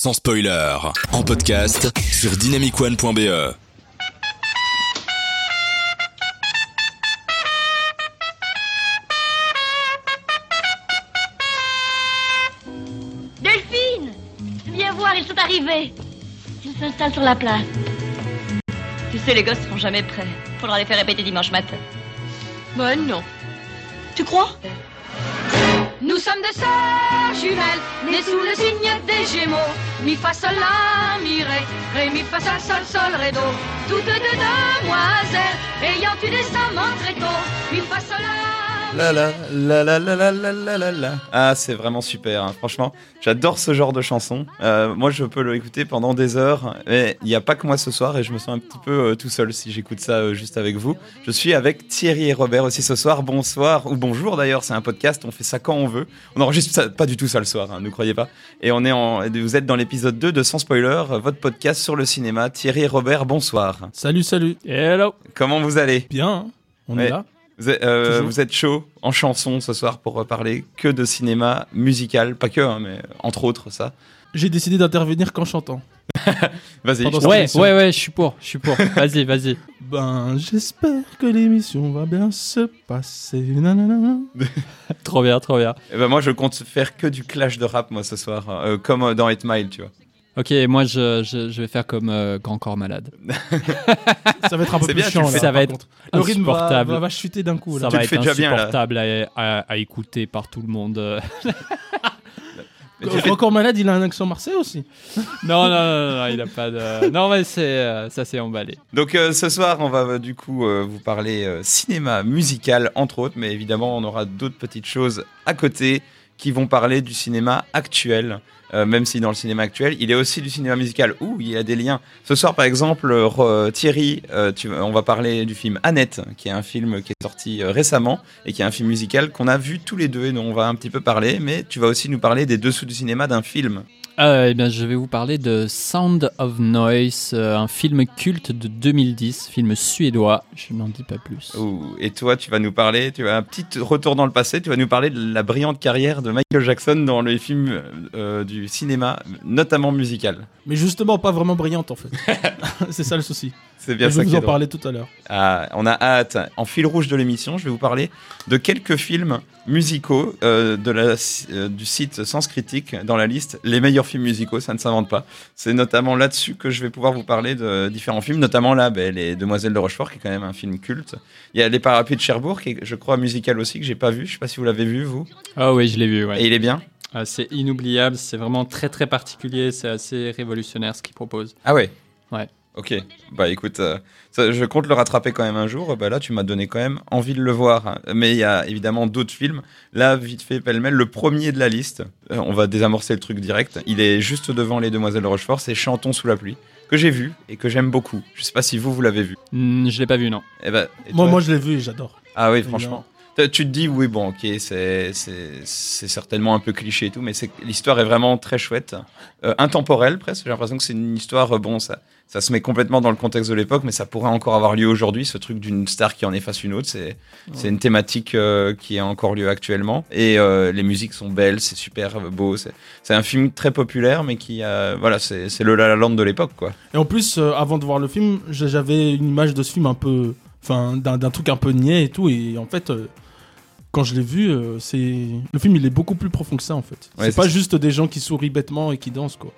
sans spoiler, en podcast sur dynamicone.be. Delphine Viens voir, ils sont arrivés. Ils s'installent sur la place. Tu sais, les gosses seront jamais prêts. Faudra les faire répéter dimanche matin. Bon, non. Tu crois? Nous sommes deux sœurs jumelles, nées sous le signe des Gémeaux. Mi fa sol la mi ré, ré mi fa sol sol sol ré do. Toutes deux demoiselles, ayant eu des amants très tôt. Mi fa sol la la la la la la la la la Ah, c'est vraiment super. Hein. Franchement, j'adore ce genre de chanson. Euh, moi, je peux l'écouter pendant des heures. Il n'y a pas que moi ce soir et je me sens un petit peu euh, tout seul si j'écoute ça euh, juste avec vous. Je suis avec Thierry et Robert aussi ce soir. Bonsoir ou bonjour d'ailleurs. C'est un podcast. On fait ça quand on veut. On enregistre ça pas du tout ça le soir. Hein, ne croyez pas. Et on est en. Vous êtes dans l'épisode 2 de Sans spoiler, votre podcast sur le cinéma. Thierry et Robert, bonsoir. Salut, salut. Hello. Comment vous allez? Bien. Hein. On est là. Vous êtes, euh, vous êtes chaud en chanson ce soir pour parler que de cinéma musical, pas que, hein, mais entre autres ça. J'ai décidé d'intervenir qu'en chantant. Vas-y. Ouais, ouais, ouais, je suis pour, je suis pour. Vas-y, vas-y. Ben, j'espère que l'émission va bien se passer. Nanana. Trop bien, trop bien. Eh ben, moi, je compte faire que du clash de rap moi ce soir, euh, comme euh, dans 8 Mile, tu vois. Ok, moi je, je, je vais faire comme euh, Grand Corps Malade. Ça va être un peu plus bien, chiant là. fais. Ça va être contre. Le rythme va, insupportable. va, va chuter d'un coup. Là. Ça Tu va être bien, insupportable à, à- à écouter par tout le monde. fais- Encore malade, il a un accent marseillais aussi. non, non, non, non, il a pas de. Non, mais c'est, euh, ça s'est emballé. Donc euh, ce soir, on va du coup euh, vous parler euh, cinéma musical entre autres, mais évidemment, on aura d'autres petites choses à côté qui vont parler du cinéma actuel. euh, même si dans le cinéma actuel, il est aussi du cinéma musical où il y a des liens. Ce soir, par exemple, Thierry, euh, on va parler du film Annette, qui est un film qui est sorti euh, récemment et qui est un film musical qu'on a vu tous les deux et dont on va un petit peu parler. Mais tu vas aussi nous parler des dessous du cinéma d'un film. Euh, eh bien, je vais vous parler de Sound of Noise, euh, un film culte de 2010, film suédois. Je n'en dis pas plus. Ouh, Et toi, tu vas nous parler, tu as un petit retour dans le passé, tu vas nous parler de la brillante carrière de Michael Jackson dans les films euh, du cinéma, notamment musical. Mais justement, pas vraiment brillante en fait. C'est ça le souci. C'est bien je ça vais qui vous en drôle. parler tout à l'heure. Ah, on a hâte. En fil rouge de l'émission, je vais vous parler de quelques films musicaux euh, de la, euh, du site Sens Critique dans la liste les meilleurs films musicaux. Ça ne s'invente pas. C'est notamment là-dessus que je vais pouvoir vous parler de différents films, notamment là, ben, les Demoiselles de Rochefort, qui est quand même un film culte. Il y a Les Parapluies de Cherbourg, qui est, je crois, musical aussi, que j'ai pas vu. Je sais pas si vous l'avez vu, vous. Ah oui, je l'ai vu, ouais. Et il est bien. Ah, c'est inoubliable, c'est vraiment très très particulier, c'est assez révolutionnaire ce qu'il propose. Ah ouais Ouais. Ok. Bah écoute, euh, ça, je compte le rattraper quand même un jour. Bah là, tu m'as donné quand même envie de le voir. Mais il y a évidemment d'autres films. Là, vite fait, pêle-mêle, le premier de la liste, euh, on va désamorcer le truc direct. Il est juste devant Les Demoiselles de Rochefort, c'est Chantons sous la pluie, que j'ai vu et que j'aime beaucoup. Je sais pas si vous, vous l'avez vu. Hmm, je l'ai pas vu, non. Eh ben, et Moi, toi moi, je l'ai vu et j'adore. Ah oui, franchement. Tu- te dis, oui, bon, ok, c'est c'est- c'est certainement un peu cliché et tout, mais l'histoire est vraiment très chouette. Euh, intemporelle, presque. J'ai l'impression que c'est une histoire, bon, ça, ça se met complètement dans le contexte de l'époque, mais ça pourrait encore avoir lieu aujourd'hui, ce truc d'une star qui en efface une autre. C'est c'est une thématique euh, qui a encore lieu actuellement. Et euh, les musiques sont belles, c'est super beau. C'est un film très populaire, mais qui. Voilà, c'est le La La Land de l'époque, quoi. Et en plus, euh, avant de voir le film, j'avais une image de ce film un peu. Enfin, d'un truc un peu niais et tout. Et en fait, quand je l'ai vu, euh, c'est. Le film, il est beaucoup plus profond que ça en fait. Ouais, c'est pas juste des gens qui sourient bêtement et qui dansent quoi.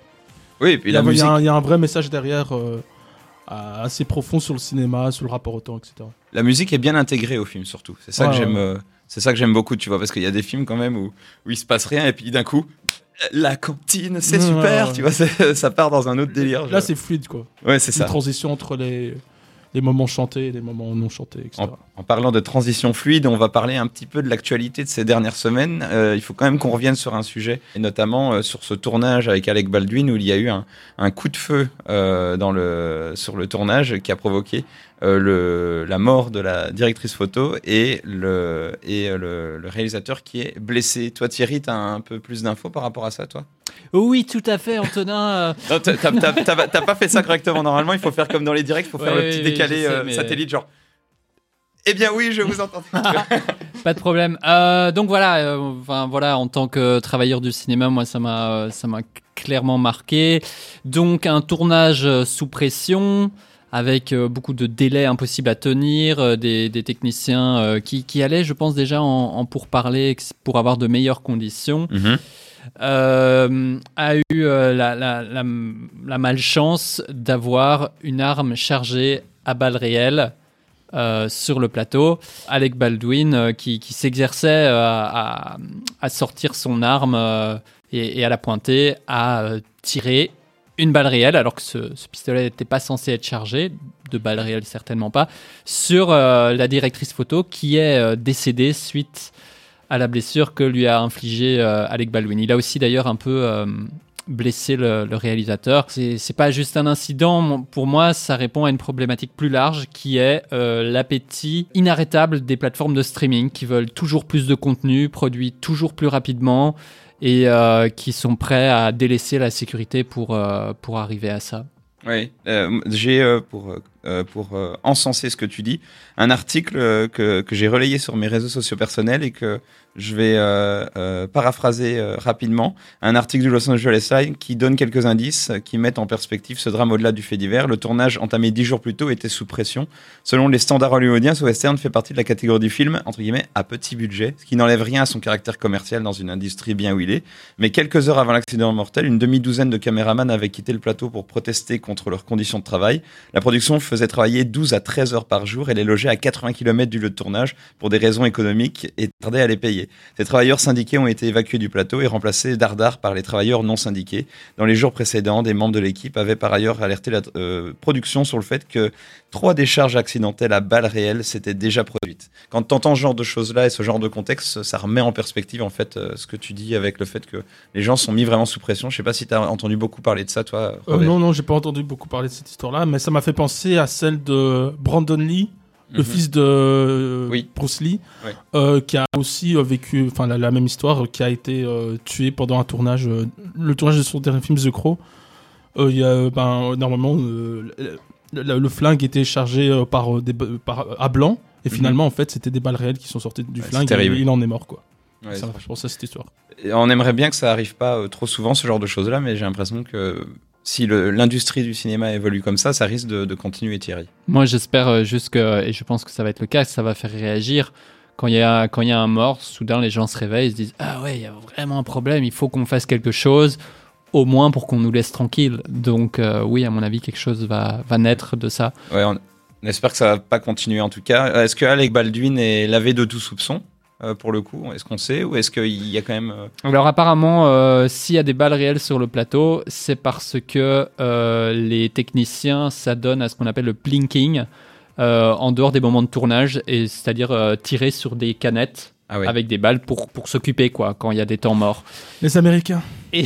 Oui, et puis Il y, a, la il y a musique. un- il y a un vrai message derrière euh, assez profond sur le cinéma, sur le rapport au temps, etc. La musique est bien intégrée au film surtout. C'est ça Ouais, que j'aime. euh, c'est ça que j'aime beaucoup, tu vois, parce qu'il y a des films quand même où, où il se passe rien et puis d'un coup, la cantine, c'est Ouais, super, ouais. tu vois, c'est- ça part dans un autre délire. Là, je- c'est fluide quoi. ouais, c'est Une ça. transition entre les, les moments chantés les moments non chantés, etc. En, parlant de transition fluide, on va parler un petit peu de l'actualité de ces dernières semaines. Euh, il faut quand même qu'on revienne sur un sujet, et notamment euh, sur ce tournage avec Alec Baldwin où il y a eu un, coup de feu euh, sur le tournage qui a provoqué la mort de la directrice photo et, le, le réalisateur qui est blessé. Toi Thierry, tu as un peu plus d'infos par rapport à ça, toi? Oui, tout à fait, Antonin. euh, t'as- pas fait ça correctement. Normalement, il faut faire comme dans les directs, il faut faire le petit oui, décalé sais, euh, mais- satellite, genre. Eh bien oui, je vous entends. Pas de problème. Euh, donc voilà, enfin voilà, en tant que travailleur du cinéma, moi ça m'a ça m'a clairement marqué. Donc un tournage sous pression avec beaucoup de délais impossibles à tenir, des, des techniciens qui, qui allaient, je pense déjà en, en pourparler pour avoir de meilleures conditions. Mhm. Euh, a eu euh, la, malchance d'avoir une arme chargée à balles réelles euh, sur le plateau. Alec Baldwin qui, s'exerçait à, à sortir son arme et, à la pointer, euh, tiré une balle réelle, alors que ce, pistolet n'était pas censé être chargé, de balles réelles certainement pas, sur la directrice photo qui est décédée suite à la blessure que lui a infligée euh, Alec Baldwin. Il a aussi d'ailleurs un peu euh, blessé le, le réalisateur. C'est pas juste un incident. Pour moi, ça répond à une problématique plus large qui est euh, l'appétit inarrêtable des plateformes de streaming qui veulent toujours plus de contenu, produit toujours plus rapidement et qui sont prêts à délaisser la sécurité pour, pour arriver à ça. Oui, j'ai pour pour encenser ce que tu dis un article que que j'ai relayé sur mes réseaux sociaux personnels et que je vais euh, euh, paraphraser euh, rapidement un article du Los Angeles Times qui donne quelques indices euh, qui mettent en perspective ce drame au-delà du fait divers. Le tournage entamé dix jours plus tôt était sous pression. Selon les standards hollywoodiens, ce western fait partie de la catégorie du film entre guillemets à petit budget, ce qui n'enlève rien à son caractère commercial dans une industrie bien huilée. Mais quelques heures avant l'accident mortel, une demi-douzaine de caméramans avaient quitté le plateau pour protester contre leurs conditions de travail. La production faisait travailler 12 à 13 heures par jour et les logeait à 80 km du lieu de tournage pour des raisons économiques et tardait à les payer. Ces travailleurs syndiqués ont été évacués du plateau et remplacés dardard par les travailleurs non syndiqués. Dans les jours précédents, des membres de l'équipe avaient par ailleurs alerté la euh, production sur le fait que trois décharges accidentelles à balles réelles s'étaient déjà produites. Quand tu entends ce genre de choses-là et ce genre de contexte, ça remet en perspective en fait euh, ce que tu dis avec le fait que les gens sont mis vraiment sous pression. Je sais pas si tu as entendu beaucoup parler de ça, toi. Euh, non, non, j'ai pas entendu beaucoup parler de cette histoire-là, mais ça m'a fait penser à celle de Brandon Lee, le Mhm. fils de Oui. Bruce Lee, Oui. euh, qui a aussi euh, vécu, enfin la, la même histoire, euh, qui a été euh, tué pendant un tournage, euh, le tournage de son dernier film The Crow. Il y a, ben, normalement, le, le- le flingue était chargé par, des, par à blanc, et Mhm. finalement, en fait, c'était des balles réelles qui sont sorties du Ouais, flingue, et il en est mort, quoi. Ouais, ça fait penser à cette histoire. Et On aimerait bien que ça arrive pas trop souvent ce genre de choses-là, mais j'ai l'impression que si l'industrie du cinéma évolue comme ça, ça risque de, de continuer Thierry. Moi, j'espère euh, juste que, et je pense que ça va être le cas, que ça va faire réagir. Quand il y a, quand il y a un mort, soudain, les gens se réveillent et se disent Ah ouais, il y a vraiment un problème, il faut qu'on fasse quelque chose, au moins pour qu'on nous laisse tranquille. Donc, euh, oui, à mon avis, quelque chose va, va naître de ça. Ouais, on, on espère que ça va pas continuer en tout cas. Euh, Est-ce que Alec Baldwin est lavé de tout soupçon? Euh, pour le coup Est-ce qu'on sait ou est-ce qu'il y a quand même euh, Alors, apparemment, euh, s'il y a des balles réelles sur le plateau, c'est parce que euh, les techniciens s'adonnent à ce qu'on appelle le plinking. euh, en dehors des moments de tournage, et c'est-à-dire euh, tirer sur des canettes ah ouais. avec des balles pour, pour s'occuper, quoi, quand il y a des temps morts. Les Américains. Et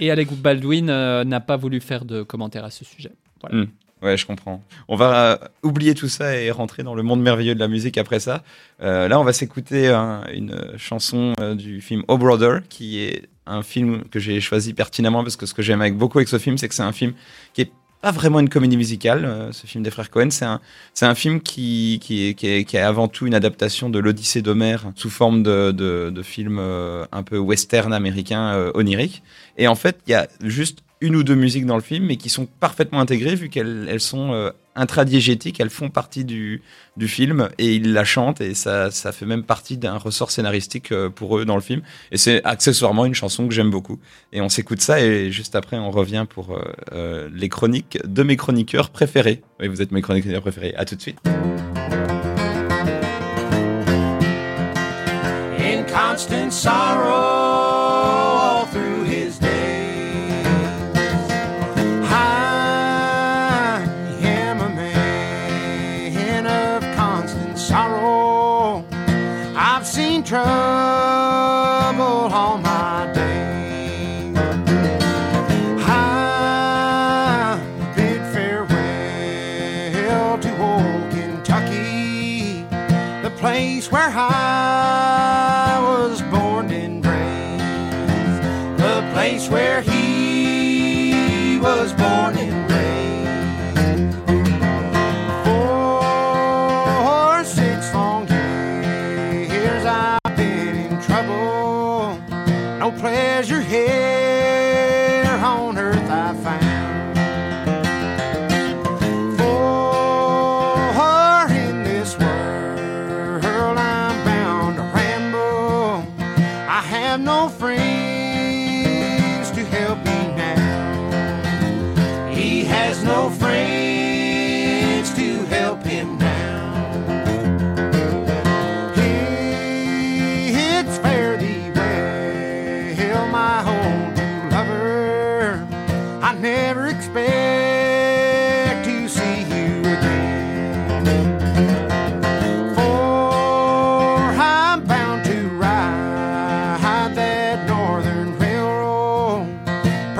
Alec Baldwin euh, n'a pas voulu faire de commentaires à ce sujet. Voilà. Ouais, je comprends. On va euh, oublier tout ça et rentrer dans le monde merveilleux de la musique après ça. Euh, là, on va s'écouter un- une chanson euh, du film Oh Brother, qui est un film que j'ai choisi pertinemment parce que ce que j'aime beaucoup avec ce film, c'est que c'est un film qui est pas vraiment une comédie musicale. ce film des frères Cohen, c'est un film qui est, avant tout une adaptation de l'Odyssée d'Homère sous forme de de, film un peu western américain onirique. Et en fait, il y a juste une ou deux musiques dans le film, mais qui sont parfaitement intégrées vu qu'elles elles sont euh, intradiégétiques, elles font partie du, du film et ils la chantent et ça, ça fait même partie d'un ressort scénaristique euh, pour eux dans le film. Et c'est accessoirement une chanson que j'aime beaucoup. Et on s'écoute ça et juste après on revient pour euh, euh, les chroniques de mes chroniqueurs préférés. Oui, vous êtes mes chroniqueurs préférés. À tout de suite. in sorrow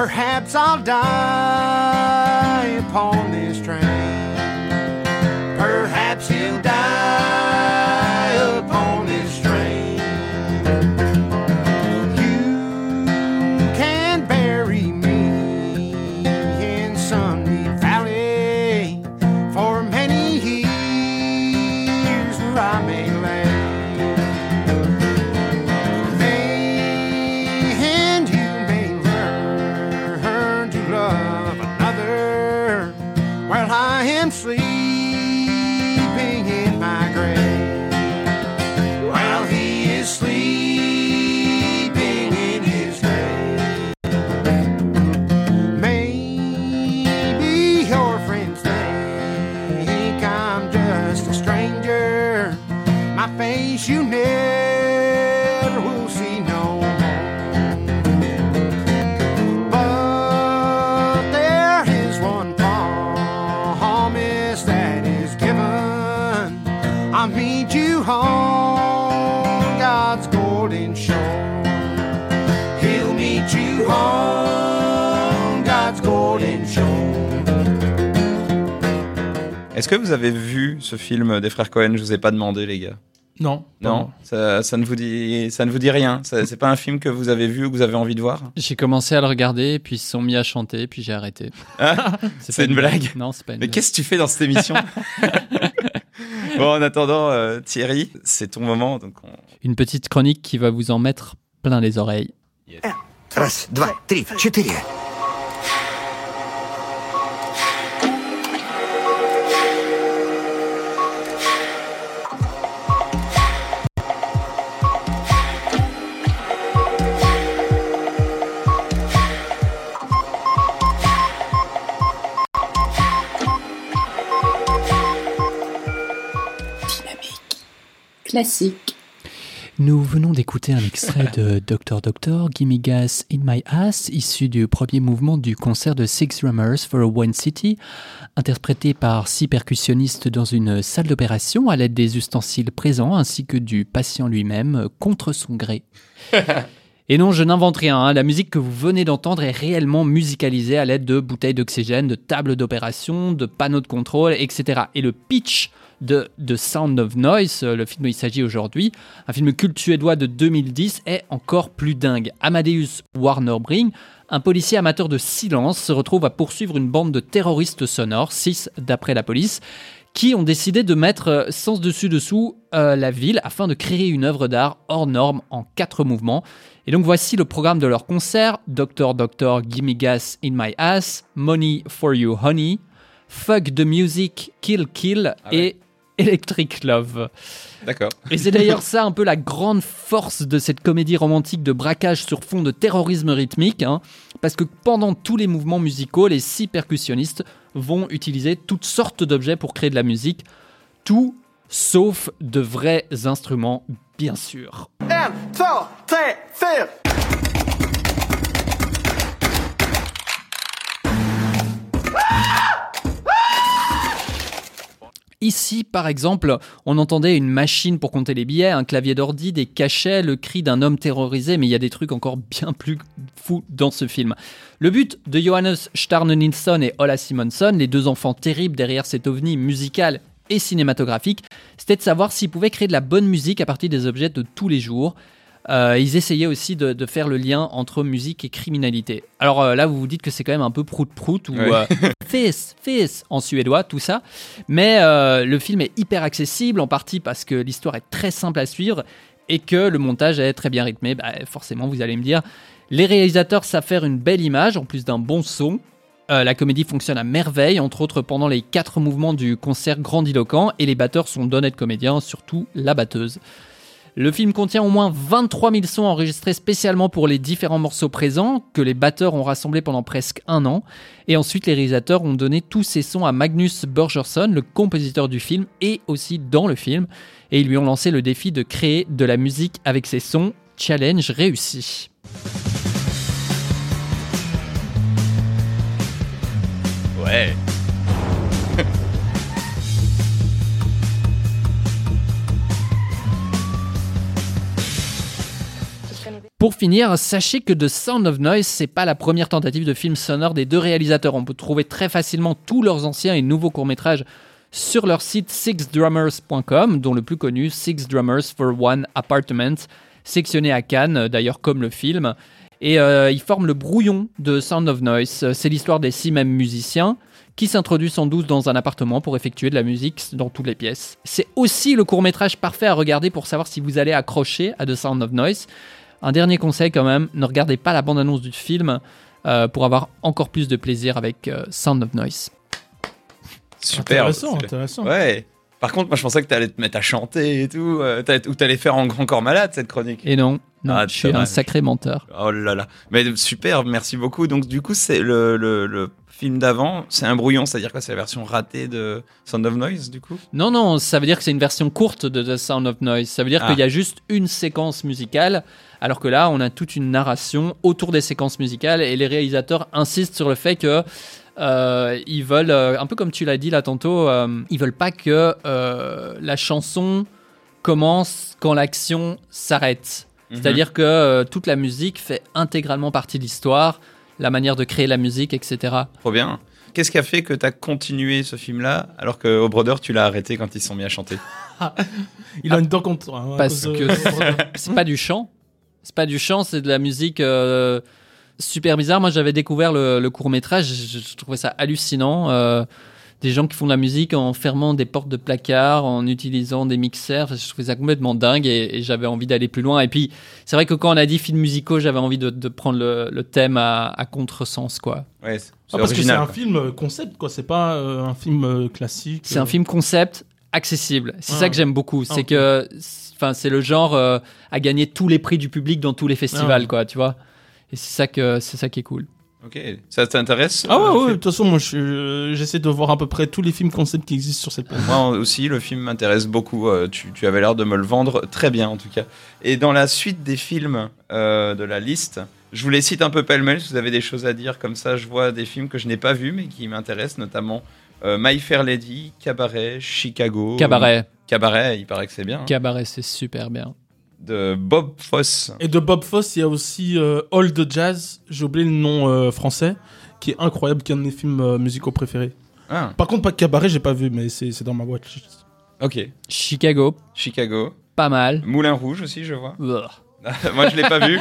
Perhaps I'll die Est-ce que vous avez vu ce film des frères Cohen? Je vous ai pas demandé, les gars. Non. Non, ça, ne vous dit, ça ne vous dit rien. C'est pas un film que vous avez vu ou que vous avez envie de voir? J'ai commencé à le regarder, puis ils se sont mis à chanter, puis j'ai arrêté. Ah, c'est une, blague? blague Non, c'est pas une Mais qu'est-ce que tu fais dans cette émission? Bon, en attendant, euh, Thierry, c'est ton moment. Donc. Une petite chronique qui va vous en mettre plein les oreilles. Yes. Classique. Nous venons d'écouter un extrait de Doctor Doctor, Gimme Gas in My Ass, issu du premier mouvement du concert de Six Drummers for One City, interprété par six percussionnistes dans une salle d'opération à l'aide des ustensiles présents ainsi que du patient lui-même contre son gré. Et non, je n'invente rien. hein. La musique que vous venez d'entendre est réellement musicalisée à l'aide de bouteilles d'oxygène, de tables d'opération, de panneaux de contrôle, etc. Et le pitch de The Sound of Noise, euh, le film dont il s'agit aujourd'hui, un film culte suédois de 2010, est encore plus dingue. Amadeus Warnerbring, un policier amateur de silence, se retrouve à poursuivre une bande de terroristes sonores, 6 d'après la police, qui ont décidé de mettre euh, sens dessus dessous euh, la ville afin de créer une œuvre d'art hors norme en quatre mouvements. Et donc voici le programme de leur concert Doctor Doctor Gimme Gas in My Ass, Money for You Honey, Fuck the Music, Kill Kill Ah ouais. et Electric Love. D'accord. Et c'est d'ailleurs ça un peu la grande force de cette comédie romantique de braquage sur fond de terrorisme rythmique, hein, parce que pendant tous les mouvements musicaux, les six percussionnistes vont utiliser toutes sortes d'objets pour créer de la musique, tout sauf de vrais instruments, bien sûr. Un, deux, trois, Ici, par exemple, on entendait une machine pour compter les billets, un clavier d'ordi, des cachets, le cri d'un homme terrorisé, mais il y a des trucs encore bien plus fous dans ce film. Le but de Johannes Starne Nilsson et Ola Simonson, les deux enfants terribles derrière cet ovni musical et cinématographique, c'était de savoir s'ils pouvaient créer de la bonne musique à partir des objets de tous les jours. Euh, ils essayaient aussi de, de faire le lien entre musique et criminalité. Alors euh, là, vous vous dites que c'est quand même un peu prout-prout ou Ouais. euh, fils, fils en suédois, tout ça. Mais euh, le film est hyper accessible, en partie parce que l'histoire est très simple à suivre et que le montage est très bien rythmé. Bah, forcément, vous allez me dire. Les réalisateurs savent faire une belle image en plus d'un bon son. Euh, la comédie fonctionne à merveille, entre autres pendant les quatre mouvements du concert grandiloquent, et les batteurs sont d'honnêtes comédiens, surtout la batteuse. Le film contient au moins 23 000 sons enregistrés spécialement pour les différents morceaux présents, que les batteurs ont rassemblés pendant presque un an. Et ensuite, les réalisateurs ont donné tous ces sons à Magnus Borgersson, le compositeur du film, et aussi dans le film. Et ils lui ont lancé le défi de créer de la musique avec ces sons. Challenge réussi. Ouais. Pour finir, sachez que The Sound of Noise, c'est pas la première tentative de film sonore des deux réalisateurs. On peut trouver très facilement tous leurs anciens et nouveaux courts-métrages sur leur site sixdrummers.com, dont le plus connu, Six Drummers for One Apartment, sectionné à Cannes, d'ailleurs comme le film. Et euh, ils forment le brouillon de Sound of Noise. C'est l'histoire des six mêmes musiciens qui s'introduisent en douce dans un appartement pour effectuer de la musique dans toutes les pièces. C'est aussi le court-métrage parfait à regarder pour savoir si vous allez accrocher à The Sound of Noise. Un dernier conseil quand même, ne regardez pas la bande-annonce du film euh, pour avoir encore plus de plaisir avec euh, Sound of Noise. Super. Intéressant, intéressant. Ouais. Par contre, moi, je pensais que t'allais te mettre à chanter et tout, euh, ou t'allais faire en grand corps malade cette chronique. Et non, non Ah, je suis un sacré menteur. Oh là là. Mais super, merci beaucoup. Donc, du coup, c'est le, le, le film d'avant, c'est un brouillon, c'est-à-dire quoi C'est la version ratée de Sound of Noise, du coup? Non, non, ça veut dire que c'est une version courte de The Sound of Noise. Ça veut dire Ah. qu'il y a juste une séquence musicale, alors que là, on a toute une narration autour des séquences musicales et les réalisateurs insistent sur le fait que euh, ils veulent, euh, un peu comme tu l'as dit là tantôt, euh, ils veulent pas que euh, la chanson commence quand l'action s'arrête. Mhm. C'est-à-dire que euh, toute la musique fait intégralement partie de l'histoire, la manière de créer la musique, etc. Trop bien. Qu'est-ce qui a fait que t'as continué ce film-là alors que au Brother, tu l'as arrêté quand ils se sont mis à chanter? Il a une dent contre. hein, Parce que c'est pas du chant. C'est pas du chant, c'est de la musique euh, super bizarre. Moi, j'avais découvert le, le court métrage, je, je trouvais ça hallucinant. euh, des gens qui font de la musique en fermant des portes de placard, en utilisant des mixeurs. Enfin, Je trouvais ça complètement dingue et, et j'avais envie d'aller plus loin. Et puis, c'est vrai que quand on a dit films musicaux, j'avais envie de, de prendre le, le thème à, à contresens, quoi. Ouais, Ah, parce que c'est un quoi. film concept, quoi. C'est pas euh, un film euh, classique. C'est un euh. film concept accessible. C'est Ah. ça que j'aime beaucoup. Ah, C'est que, enfin, c'est le genre euh, à gagner tous les prix du public dans tous les festivals, Ah. quoi. Tu vois. Et c'est ça que c'est ça qui est cool. Ok, ça t'intéresse Ah ouais, euh, ouais, de toute façon, moi, j'essaie de voir à peu près tous les films concept qui existent sur cette planète. Moi aussi, le film m'intéresse beaucoup. Euh, tu, tu avais l'air de me le vendre très bien, en tout cas. Et dans la suite des films euh, de la liste, je vous les cite un peu pêle-mêle. Si vous avez des choses à dire comme ça, je vois des films que je n'ai pas vus, mais qui m'intéressent, notamment euh, My Fair Lady, Cabaret, Chicago. Cabaret. Cabaret, il paraît que c'est bien. hein, Cabaret, c'est super bien. De Bob Fosse. Et de Bob Fosse, il y a aussi euh, All the Jazz, j'ai oublié le nom euh, français, qui est incroyable, qui est un de mes films euh, musicaux préférés. Ah, Par contre, pas Cabaret, j'ai pas vu, mais c'est c'est dans ma boîte. ok. Chicago, Chicago. pas mal. Moulin Rouge aussi, je vois. Ugh. Moi, je l'ai pas vu.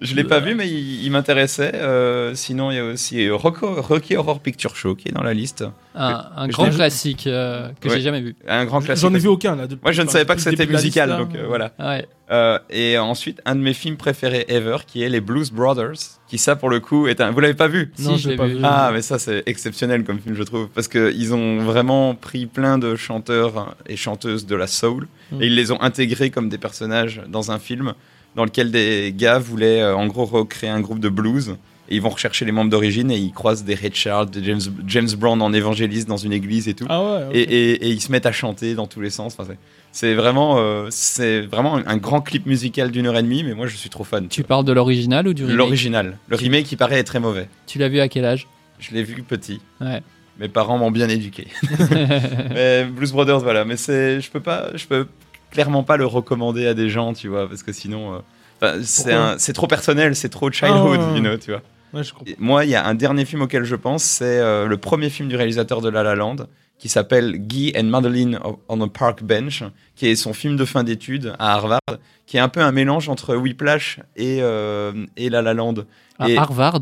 Je l'ai pas vu, mais il, il m'intéressait. Euh, sinon, il y a aussi Rocky, Rocky Horror Picture Show qui est dans la liste. Un, un grand classique euh, que Ouais. j'ai jamais vu. Un grand classique. J'en ai vu aucun là. depuis- Moi, je ne savais pas que c'était musical, liste, là. donc euh, voilà. Ouais. Euh, et ensuite, un de mes films préférés ever, qui est les Blues Brothers, qui ça, pour le coup, est un. Vous l'avez pas vu? Non, Si, je l'ai l'ai pas vu. vu. Ah, mais ça, c'est exceptionnel comme film, je trouve, parce que ils ont vraiment pris plein de chanteurs et chanteuses de la soul Mm. et ils les ont intégrés comme des personnages dans un film dans lequel des gars voulaient euh, en gros recréer un groupe de blues. Et ils vont rechercher les membres d'origine et ils croisent des Ray Charles, des James, James Brown en évangéliste dans une église et tout. Ah ouais, et, et- et ils se mettent à chanter dans tous les sens. Enfin, c'est- vraiment, euh, c'est vraiment un, un grand clip musical d'une heure et demie, mais moi je suis trop fan. Tu parles de l'original ou du remake? L'original. Le remake qui paraît est très mauvais. Tu l'as vu à quel âge? Je l'ai vu petit. Ouais. Mes parents m'ont bien éduqué. mais Blues Brothers, voilà. Mais c'est, je peux pas, je peux clairement pas le recommander à des gens, tu vois, parce que sinon, euh, c'est trop personnel, c'est trop childhood, Ah, you know, tu vois. Ouais, je comprends. Et moi, il y a un dernier film auquel je pense, c'est euh, le premier film du réalisateur de La La Land, qui s'appelle Guy and Madeline on a Park Bench, qui est son film de fin d'études à Harvard, qui est un peu un mélange entre Whiplash et, euh, et La La Land. À Et- Harvard?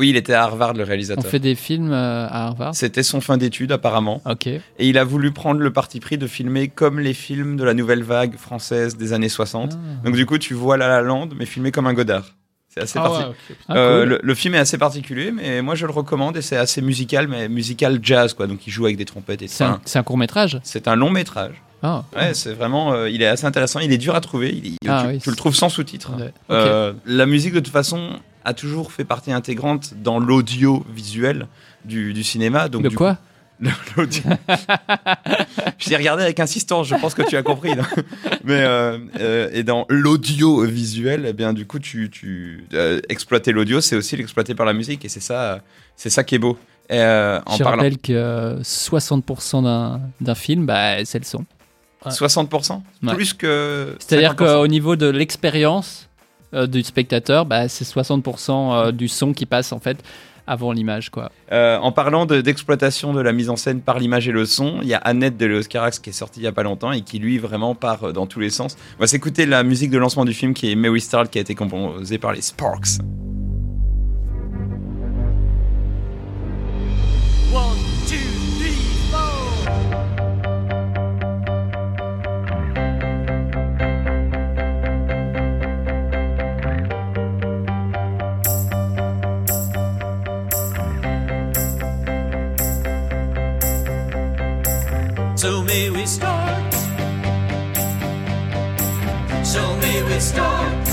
Oui, il était à Harvard, le On réalisateur. fait des films euh, à Harvard C'était son fin d'études, apparemment. Ok. Et il a voulu prendre le parti pris de filmer comme les films de la nouvelle vague française des années 60. Ah. Donc, du coup, tu vois La La Land, mais filmé comme un Godard. C'est assez Ah parti. ouais, ok. Ah, Euh, cool. le, le film est assez particulier, mais moi je le recommande et c'est assez musical, mais musical jazz quoi. Donc il joue avec des trompettes et tout. C'est un, Enfin, c'est un court métrage C'est un long métrage. Ah, Ouais, c'est vraiment, euh, il est assez intéressant. Il est dur à trouver. Il- il- Ah tu, oui, tu le trouves sans sous-titres. Euh, la musique de toute façon a toujours fait partie intégrante dans l'audio visuel du, du cinéma. Donc de du quoi L'audio. je t'ai regardé avec insistance, je pense que tu as compris. Mais euh, euh, et dans l'audio visuel, eh bien du coup, tu, tu euh, exploiter l'audio, c'est aussi l'exploiter par la musique, et c'est ça, c'est ça qui est beau. En Je parlant rappelle que euh, 60% d'un- film, bah, c'est le son. 60%, Ouais. plus que. C'est-à-dire 50%. qu'au niveau de l'expérience euh, du spectateur, bah, c'est 60% euh, du son qui passe en fait avant l'image. quoi. Euh, en parlant de- d'exploitation de, la mise en scène par l'image et le son, il y a Annette de Léos Carax qui est sortie il y a pas longtemps et qui lui vraiment part dans tous les sens. On va s'écouter la musique de lancement du film qui est Mary Starr qui a été composée par les Sparks. So may we start. So may we start.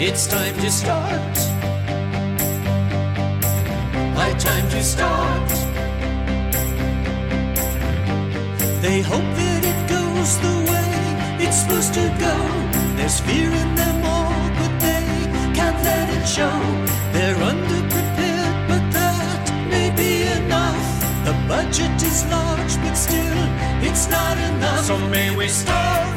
It's time to start. High time to start. They hope that it goes the way it's supposed to go. There's fear in them all, but they can't let it show. They're underprepared, budget is large, but still, it's not enough. So may we start.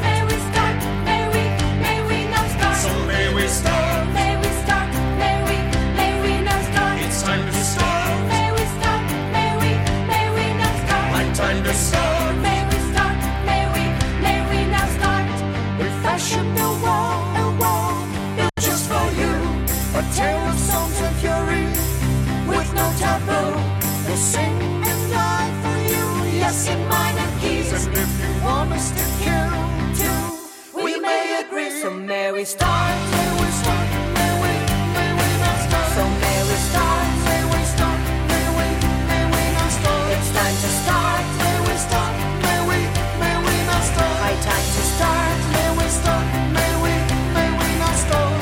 We start, may we start, may we, may we now start. May we start, may we start, may we, may we now start. It's time to start, may we start, may we, may we now start. High time to start, may we start, may we, may we now start.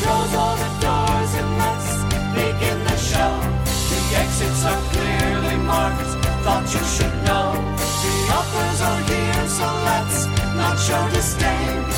Close all the doors and let's begin the show. The exits are clearly marked, thought you should know. The offers are here, so let's not show disdain.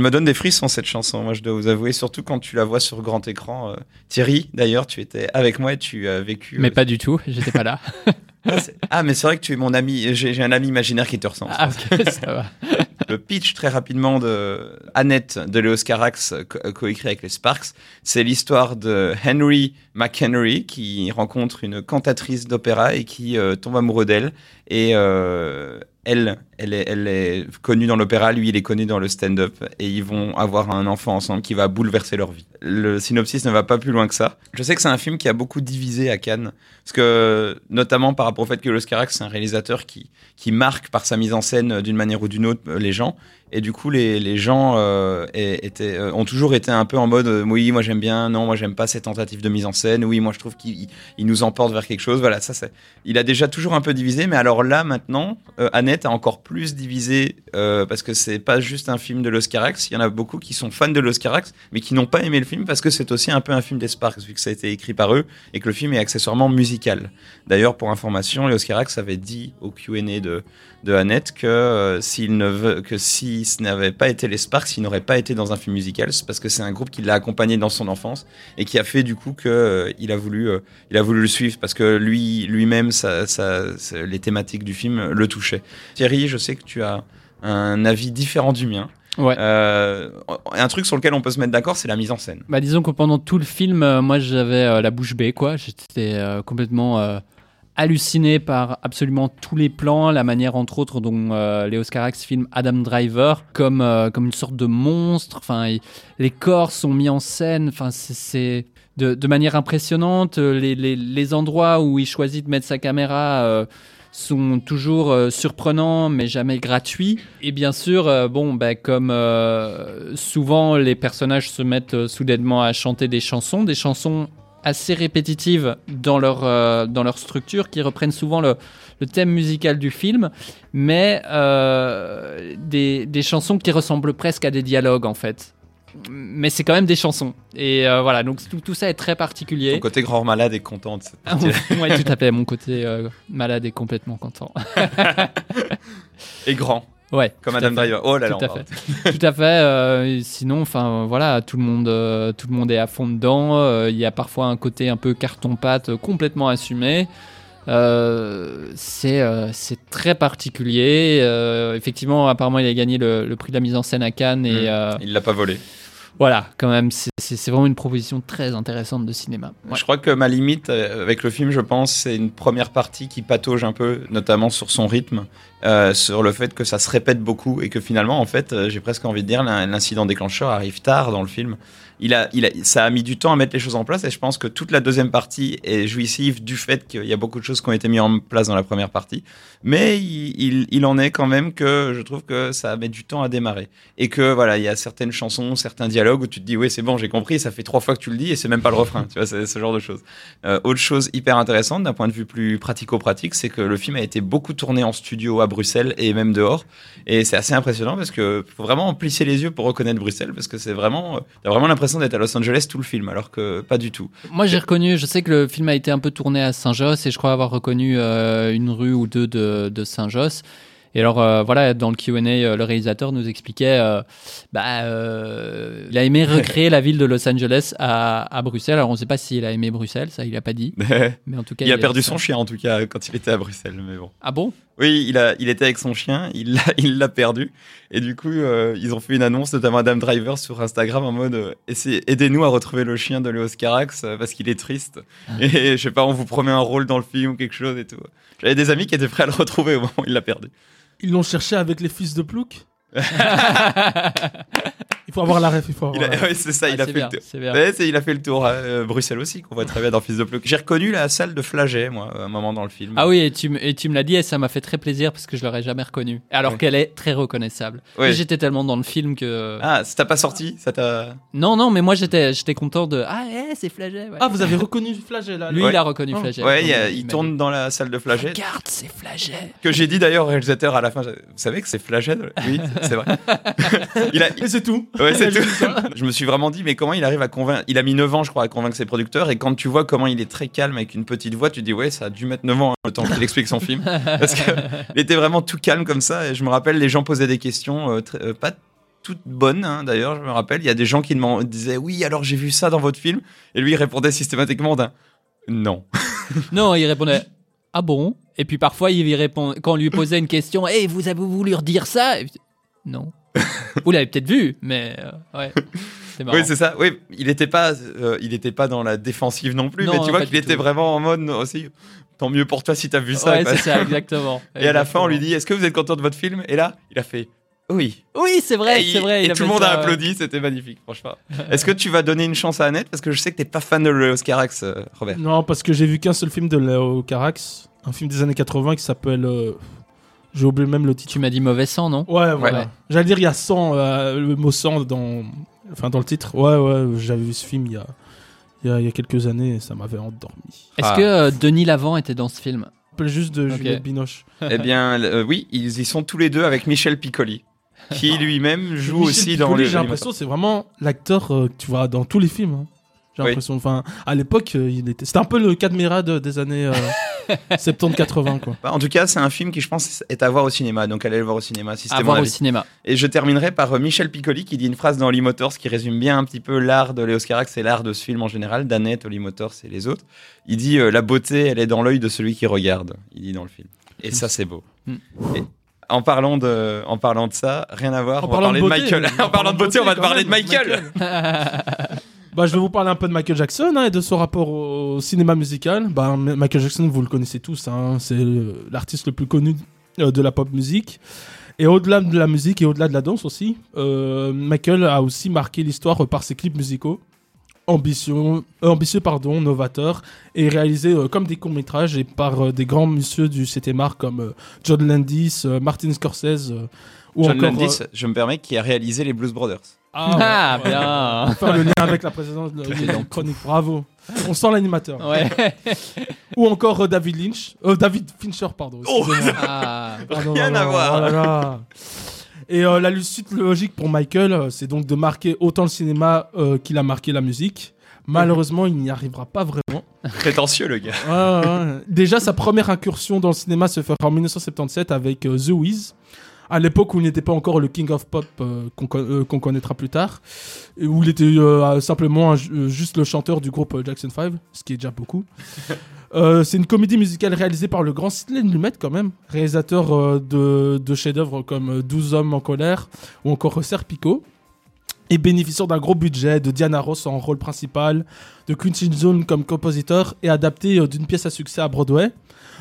Elle me donne des frissons cette chanson, moi je dois vous avouer, surtout quand tu la vois sur grand écran. Euh, Thierry, d'ailleurs, tu étais avec moi et tu as vécu. Mais euh, pas du tout, j'étais pas là. Ah, Ah, mais c'est vrai que tu es mon ami. J'ai un ami imaginaire qui te ressemble. Ah, ok, ça va. Le pitch très rapidement de Annette de Léos Carax, co- coécrit avec les Sparks, c'est l'histoire de Henry McHenry qui rencontre une cantatrice d'opéra et qui euh, tombe amoureux d'elle. Et euh, elle, elle est, connue dans l'opéra, lui il est connu dans le stand-up et ils vont avoir un enfant ensemble qui va bouleverser leur vie. Le synopsis ne va pas plus loin que ça. Je sais que c'est un film qui a beaucoup divisé à Cannes parce que notamment par rapport au fait que Léos Carax c'est un réalisateur qui marque par sa mise en scène euh, d'une manière ou d'une autre euh, les gens. Et du coup, les, gens euh, ont toujours été un peu en mode oui, moi j'aime bien, non, moi j'aime pas ces tentatives de mise en scène, oui, moi je trouve qu'il il nous emporte vers quelque chose. Voilà, ça c'est. Il a déjà toujours un peu divisé, mais alors là maintenant, Annette a encore plus divisé euh, parce que c'est pas juste un film de l'Oscarax. Il y en a beaucoup qui sont fans de l'Oscarax, mais qui n'ont pas aimé le film parce que c'est aussi un peu un film des Sparks, vu que ça a été écrit par eux et que le film est accessoirement musical. D'ailleurs, pour information, les Oscarax avait dit au Q&A de, de Annette que euh, s'il ne veut, que si ce n'avait pas été les Sparks, il n'aurait pas été dans un film musical, parce que c'est un groupe qui l'a accompagné dans son enfance et qui a fait du coup que euh, il a voulu, euh, a voulu le suivre parce que lui, lui-même, ça- les thématiques du film le touchaient. Thierry, je sais que tu as un avis différent du mien. Ouais. Euh, un truc sur lequel on peut se mettre d'accord, c'est la mise en scène. Bah, disons que pendant tout le film, euh, moi j'avais euh, la bouche bée, quoi. J'étais complètement halluciné par absolument tous les plans, la manière entre autres dont euh, Léo Carax filme Adam Driver comme, euh, comme une sorte de monstre. Enfin, il- les corps sont mis en scène. Enfin, c'est- c'est de, de manière impressionnante. Les, les, les endroits où il choisit de mettre sa caméra. euh, sont toujours euh, surprenants mais jamais gratuits. Et bien sûr euh, bon bah, comme euh, souvent les personnages se mettent soudainement à chanter des chansons des chansons assez répétitives dans leur dans leur structure qui reprennent souvent le, le thème musical du film mais des, des chansons qui ressemblent presque à des dialogues en fait mais c'est quand même des chansons et euh, voilà donc tout, tout ça est très particulier Ton côté grand malade est content de cette partie. ouais, tout à fait. Mon côté euh, malade est complètement content. Et grand, Ouais. comme Adam. Driver. Oh là là, Tout à fait. tout à fait. euh, sinon, enfin voilà, tout le monde, tout le monde est à fond dedans. Il y a parfois un côté un peu carton-pâte complètement assumé. Euh, c'est euh, très particulier. Euh, effectivement, apparemment, il a gagné le, le prix de la mise en scène à Cannes et Mm. euh, Il l'a pas volé. Voilà, quand même, c'est- vraiment une proposition très intéressante de cinéma. Je crois que ma limite euh, avec le film, je pense, c'est une première partie qui patauge un peu, notamment sur son rythme, euh, sur le fait que ça se répète beaucoup et que finalement, en fait, euh, j'ai presque envie de dire, l'in- l'incident déclencheur arrive tard dans le film. Il a, il a, ça a mis du temps à mettre les choses en place et je pense que toute la deuxième partie est jouissive du fait qu'il y a beaucoup de choses qui ont été mises en place dans la première partie. Mais il, il, en est quand même que je trouve que ça met du temps à démarrer. Et que voilà, il y a certaines chansons, certains dialogues où tu te dis, oui, c'est bon, j'ai compris, ça fait trois fois que tu le dis et c'est même pas le refrain. Tu vois, c'est ce genre de choses. Euh, autre chose hyper intéressante d'un point de vue plus pratico-pratique, c'est que le film a été beaucoup tourné en studio Bruxelles et même dehors. Et c'est assez impressionnant parce que faut vraiment plisser les yeux pour reconnaître Bruxelles parce que c'est vraiment, euh, t'as vraiment l'impression d'être à Los Angeles tout le film, alors que pas du tout. Moi, j'ai reconnu, je sais que le film a été un peu tourné à Saint-Josse et je crois avoir reconnu euh, une rue ou deux de, de Saint-Josse. Et alors, euh, voilà, dans le QA, euh, le réalisateur nous expliquait, euh, bah, euh, il a aimé recréer la ville de Los Angeles à, à Bruxelles. Alors, on ne sait pas s'il a aimé Bruxelles, ça, il n'a pas dit. Mais en tout cas, il a perdu son chien en tout cas quand il était à Bruxelles, mais bon. Ah bon? Oui, il, a, il était avec son chien, il l'a, il l'a perdu. Et du coup, ils ont fait une annonce, notamment Adam Driver, sur Instagram en mode Aidez-nous à retrouver le chien de Léos Carax parce qu'il est triste. Et je sais pas, on vous promet un rôle dans le film ou quelque chose et tout. J'avais des amis qui étaient prêts à le retrouver au moment où il l'a perdu. Ils l'ont cherché avec les fils de Plouc Il faut avoir la ref, il faut avoir ouais, c'est ça, Ah, il a fait bien, le. Ouais, il a fait le tour à euh, Bruxelles aussi, qu'on voit très bien dans Fils de Plouc. J'ai reconnu la salle de Flaget, moi, à un moment dans le film. Ah oui, et tu, m- et tu me l'as dit et ça m'a fait très plaisir parce que je l'aurais jamais reconnue. Alors Ouais. qu'elle est très reconnaissable. Ouais. Mais J'étais tellement dans le film que. Ah, ça t'a pas sorti? Ça t'a. Non, non, mais moi j'étais j'étais content de. Ah, eh, c'est Flaget. ouais. Ah, vous avez reconnu Flaget là Lui, Ouais. il a reconnu Oh. Flaget. Ouais, il, a- tourne dans la salle de Flaget. Regarde, c'est Flaget. Que j'ai dit d'ailleurs au réalisateur à la fin. Vous savez que c'est Flaget Oui, c'est vrai. il a, Et c'est tout. Ouais, c'est tout. Je me suis vraiment dit, mais comment il arrive à convaincre Il a mis 9 ans, je crois, à convaincre ses producteurs. Et quand tu vois comment il est très calme avec une petite voix, tu te dis, ouais, ça a dû mettre 9 ans hein, le temps qu'il explique son film. Parce qu'il était vraiment tout calme comme ça. Et je me rappelle, les gens posaient des questions, euh, très- euh, pas toutes bonnes hein, d'ailleurs, je me rappelle. Il y a des gens qui me disaient, oui, alors j'ai vu ça dans votre film. Et lui, il répondait systématiquement d'un non. Non, il répondait Ah bon? Et puis parfois, il répond quand on lui posait une question Hey, vous avez voulu redire ça? Et Non. vous l'avez peut-être vu, mais euh, ouais. C'est marrant. Oui, c'est ça. Oui, il n'était pas, euh, il était pas dans la défensive non plus, Non, mais tu non, vois qu'il était tout. vraiment en mode aussi. Tant mieux pour toi si t'as vu ça. ouais, c'est ça, exactement. Et à la fin, on lui dit Est-ce que vous êtes content de votre film? Et là, il a fait Oui. Oui, c'est vrai, c'est vrai. et il tout le monde ça, a ouais. applaudi, c'était magnifique, franchement. Est-ce que tu vas donner une chance à Annette? Parce que je sais que t'es pas fan de Léos Carax, euh, Robert. Non, parce que j'ai vu qu'un seul film de Léo Carax, un film des années 80 qui s'appelle. euh, J'ai oublié même le titre. Tu m'as dit mauvais sang, non Ouais, voilà. Ouais. J'allais dire, il y a 100, euh, le mot 100 dans, enfin, dans le titre. Ouais, ouais, j'avais vu ce film il y a, il y a, il y a quelques années et ça m'avait endormi. Est-ce Ah. que euh, Denis Lavant était dans ce film juste de. Juliette Binoche. Eh bien, euh, oui, ils y sont tous les deux avec Michel Piccoli, qui lui-même joue Michel aussi dans Piccoli, les. J'ai l'impression que c'est vraiment l'acteur euh, que tu vois dans tous les films. hein. J'ai l'impression. Enfin, à l'époque, euh, il était. C'était un peu le Cadmerade des années euh, 70-80, quoi. Bah, En tout cas, c'est un film qui, je pense, est à voir au cinéma. Donc, allez le voir au cinéma, si À voir au cinéma. Et je terminerai par euh, Michel Piccoli qui dit une phrase dans Holly Motors qui résume bien un petit peu l'art de Léo Carax et l'art de ce film en général, d'Annette, Holly Motors et les autres. Il dit euh, La beauté, elle est dans l'œil de celui qui regarde. Il dit dans le film. Et ça, c'est beau. Mm. Et en parlant, de, en parlant de ça, rien à voir, En on va parler de Michael. en parlant de beauté, on va te parler de Michael. Bah, je vais vous parler un peu de Michael Jackson hein, et de son rapport au cinéma musical. Bah, Michael Jackson, vous le connaissez tous, hein, c'est l'artiste le plus connu euh, de la pop musique. Et au-delà de la musique et au-delà de la danse aussi, euh, Michael a aussi marqué l'histoire par ses clips musicaux. Ambitieux, euh, ambitieux pardon, novateurs et réalisés euh, comme des courts-métrages et par euh, des grands monsieur du CTMR comme John Landis, Martin Scorsese ou John encore... Landis, je me permets, qui a réalisé les Blues Brothers. Ah, ouais, ouais. bien. Pour faire le lien avec la précédente chronique. Bravo. On sent l'animateur. Ouais. Ou encore euh, David Lynch. Euh, David Fincher, pardon. excusez-moi. Ah. Pardon, Rien à voir. oh. Et euh, la suite logique pour Michael, c'est donc de marquer autant le cinéma euh, qu'il a marqué la musique. Malheureusement, il n'y arrivera pas vraiment. Prétentieux, le gars. Ouais, ouais. Déjà, sa première incursion dans le cinéma se fera en 1977 avec euh, The Wiz. À l'époque où il n'était pas encore le King of Pop euh, qu'on euh, qu'on connaîtra plus tard, et où il était euh, simplement un- juste le chanteur du groupe Jackson 5, ce qui est déjà beaucoup. C'est une comédie musicale réalisée par le grand Sidney Lumet quand même, réalisateur de, de chefs-d'œuvre comme euh, 12 hommes en colère ou encore Serpico, et bénéficiant d'un gros budget de Diana Ross en rôle principal, de Quincy Jones comme compositeur et adapté euh, d'une pièce à succès à Broadway.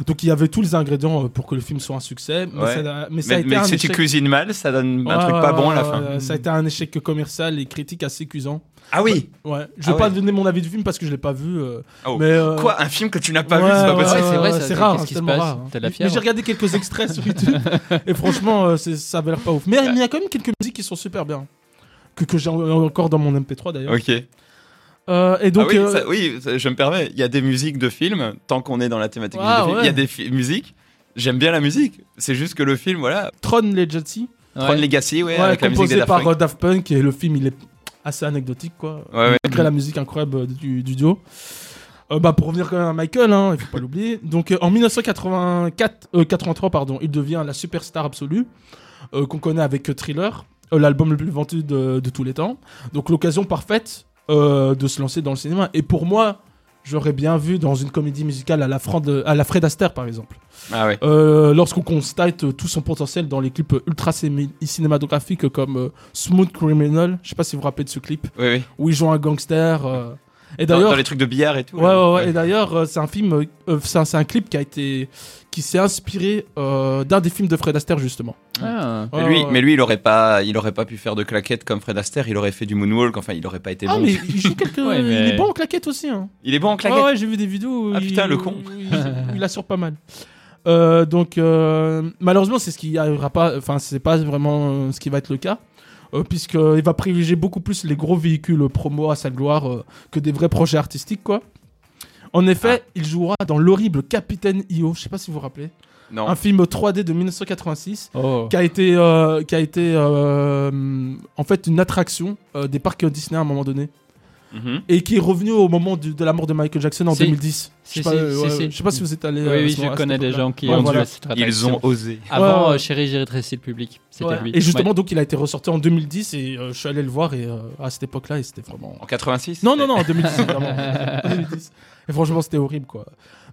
Donc il y avait tous les ingrédients euh, pour que le film soit un succès, mais, Ouais. ça, a- mais ça a Mais, été mais un si tu cuisines mal, ça donne un Ouais, truc pas ouais, bon à la fin. Ça a été un échec commercial et critique assez cuisant. Ah oui Ouais. Je Ah vais pas donner mon avis du film parce que je l'ai pas vu. euh, Oh. mais euh, Quoi Un film que tu n'as pas ouais, vu C'est pas ouais, possible. Ouais, c'est vrai, c'est rare, qu'est-ce qui c'est se tellement passe rare. Mais j'ai regardé quelques extraits sur YouTube et franchement, euh, c'est- ça avait l'air pas ouf. Mais mais il y a quand même quelques musiques qui sont super bien. Que, que j'ai en- encore dans mon MP3 d'ailleurs. Ok. Euh, et donc, ah oui, euh, ça- oui, ça- je me permets. Il y a des musiques de films, tant qu'on est dans la thématique Ah, de films, il y a des musiques. J'aime bien la musique. C'est juste que le film, voilà. Tron Legacy, Tron Legacy, ouais, ouais, avec la musique composé des Daft par Punk. euh, Daft Punk et le film il est assez anecdotique quoi. Ouais, ouais. Malgré la musique incroyable euh, du, du duo. Euh, bah, pour revenir quand même à Michael, hein, il faut pas l'oublier. Donc euh, en 1984, euh, 83 pardon, il devient la superstar absolue euh, qu'on connaît avec euh, Thriller, euh, l'album le plus vendu de, de tous les temps. Donc l'occasion parfaite euh, de se lancer dans le cinéma. Et pour moi, j'aurais bien vu dans une comédie musicale à la, Fran- à la Fred Astaire par exemple. Ah ouais. Euh, lorsqu'on constate euh, tout son potentiel dans les clips ultra ciné- cinématographiques comme euh, Smooth Criminal, je sais pas si vous vous rappelez de ce clip, Oui, oui. où il joue un gangster. euh, Et Dans, d'ailleurs, dans les trucs de billard et tout. ouais, ouais, ouais, et d'ailleurs, euh, c'est un film, euh, euh, c'est un, c'est un clip qui a été, qui s'est inspiré euh, d'un des films de Fred Astaire justement. Ah. Mais lui, ouais. mais lui, il aurait pas, il aurait pas pu faire de claquettes comme Fred Astaire. Il aurait fait du moonwalk. Enfin, il aurait pas été Ah bon. mais il joue quelques, Ouais, il mais- est bon en claquette aussi. Hein. Il est bon en claquettes. ouais, j'ai vu des vidéos. où Ah, il- putain, le con. Il, il assure pas mal. Euh, donc euh, malheureusement, c'est ce qui arrivera pas. Enfin, c'est pas vraiment euh, ce qui va être le cas. Euh, Puisqu'il va privilégier beaucoup plus les gros véhicules promo à sa gloire euh, que des vrais projets artistiques, quoi. En effet, Ah. il jouera dans l'horrible Capitaine Io, je sais pas si vous vous rappelez, Non. un film 3D de 1986 Oh. qui a été, euh, qui a été euh, en fait une attraction euh, des parcs Disney à un moment donné Mhm. et qui est revenu au moment du- de la mort de Michael Jackson en Si. 2010. Je sais Si, pas, si, euh, si, ouais, si. je sais pas si vous êtes allé. Oui, euh, oui, moment- je connais des gens qui Ouais, ont voilà. dû à cette Ils ont osé. Avant, Ouais. euh, Chérie, j'ai rétréci le public. C'était Ouais. lui. Et justement, Ouais. donc, il a été ressorti en 2010 et euh, je suis allé le voir et euh, à cette époque-là, et c'était vraiment. En 86. Non, non, non, en 2010, évidemment. En 2010. Et franchement, c'était horrible, quoi.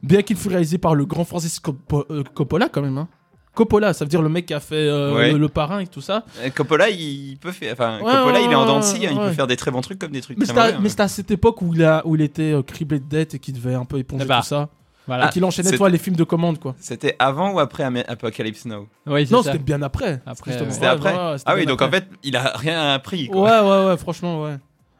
Bien qu'il fût réalisé par le grand Francis Coppo- euh, Coppola, quand même. Hein. Coppola, ça veut dire le mec qui a fait euh, Ouais. le, le parrain et tout ça. Coppola, il peut faire. Enfin, Ouais, Coppola, ouais, il est en dents de scie, hein, Il peut faire des très bons trucs comme des trucs Mais très c'était à, mauvais. mais hein. c'était à cette époque où il, a, où il était euh, criblé de dettes et qu'il devait un peu éponger bah, tout ça. Voilà. et qu'il enchaînait, toi, les films de commande, quoi. C'était avant ou après Apocalypse Now? Oui, Non, c'était bien après. Après, C'était Ouais, après ouais, ouais, c'était Ah oui, donc en fait, il a rien appris. Quoi. Ouais, ouais, ouais, franchement, ouais.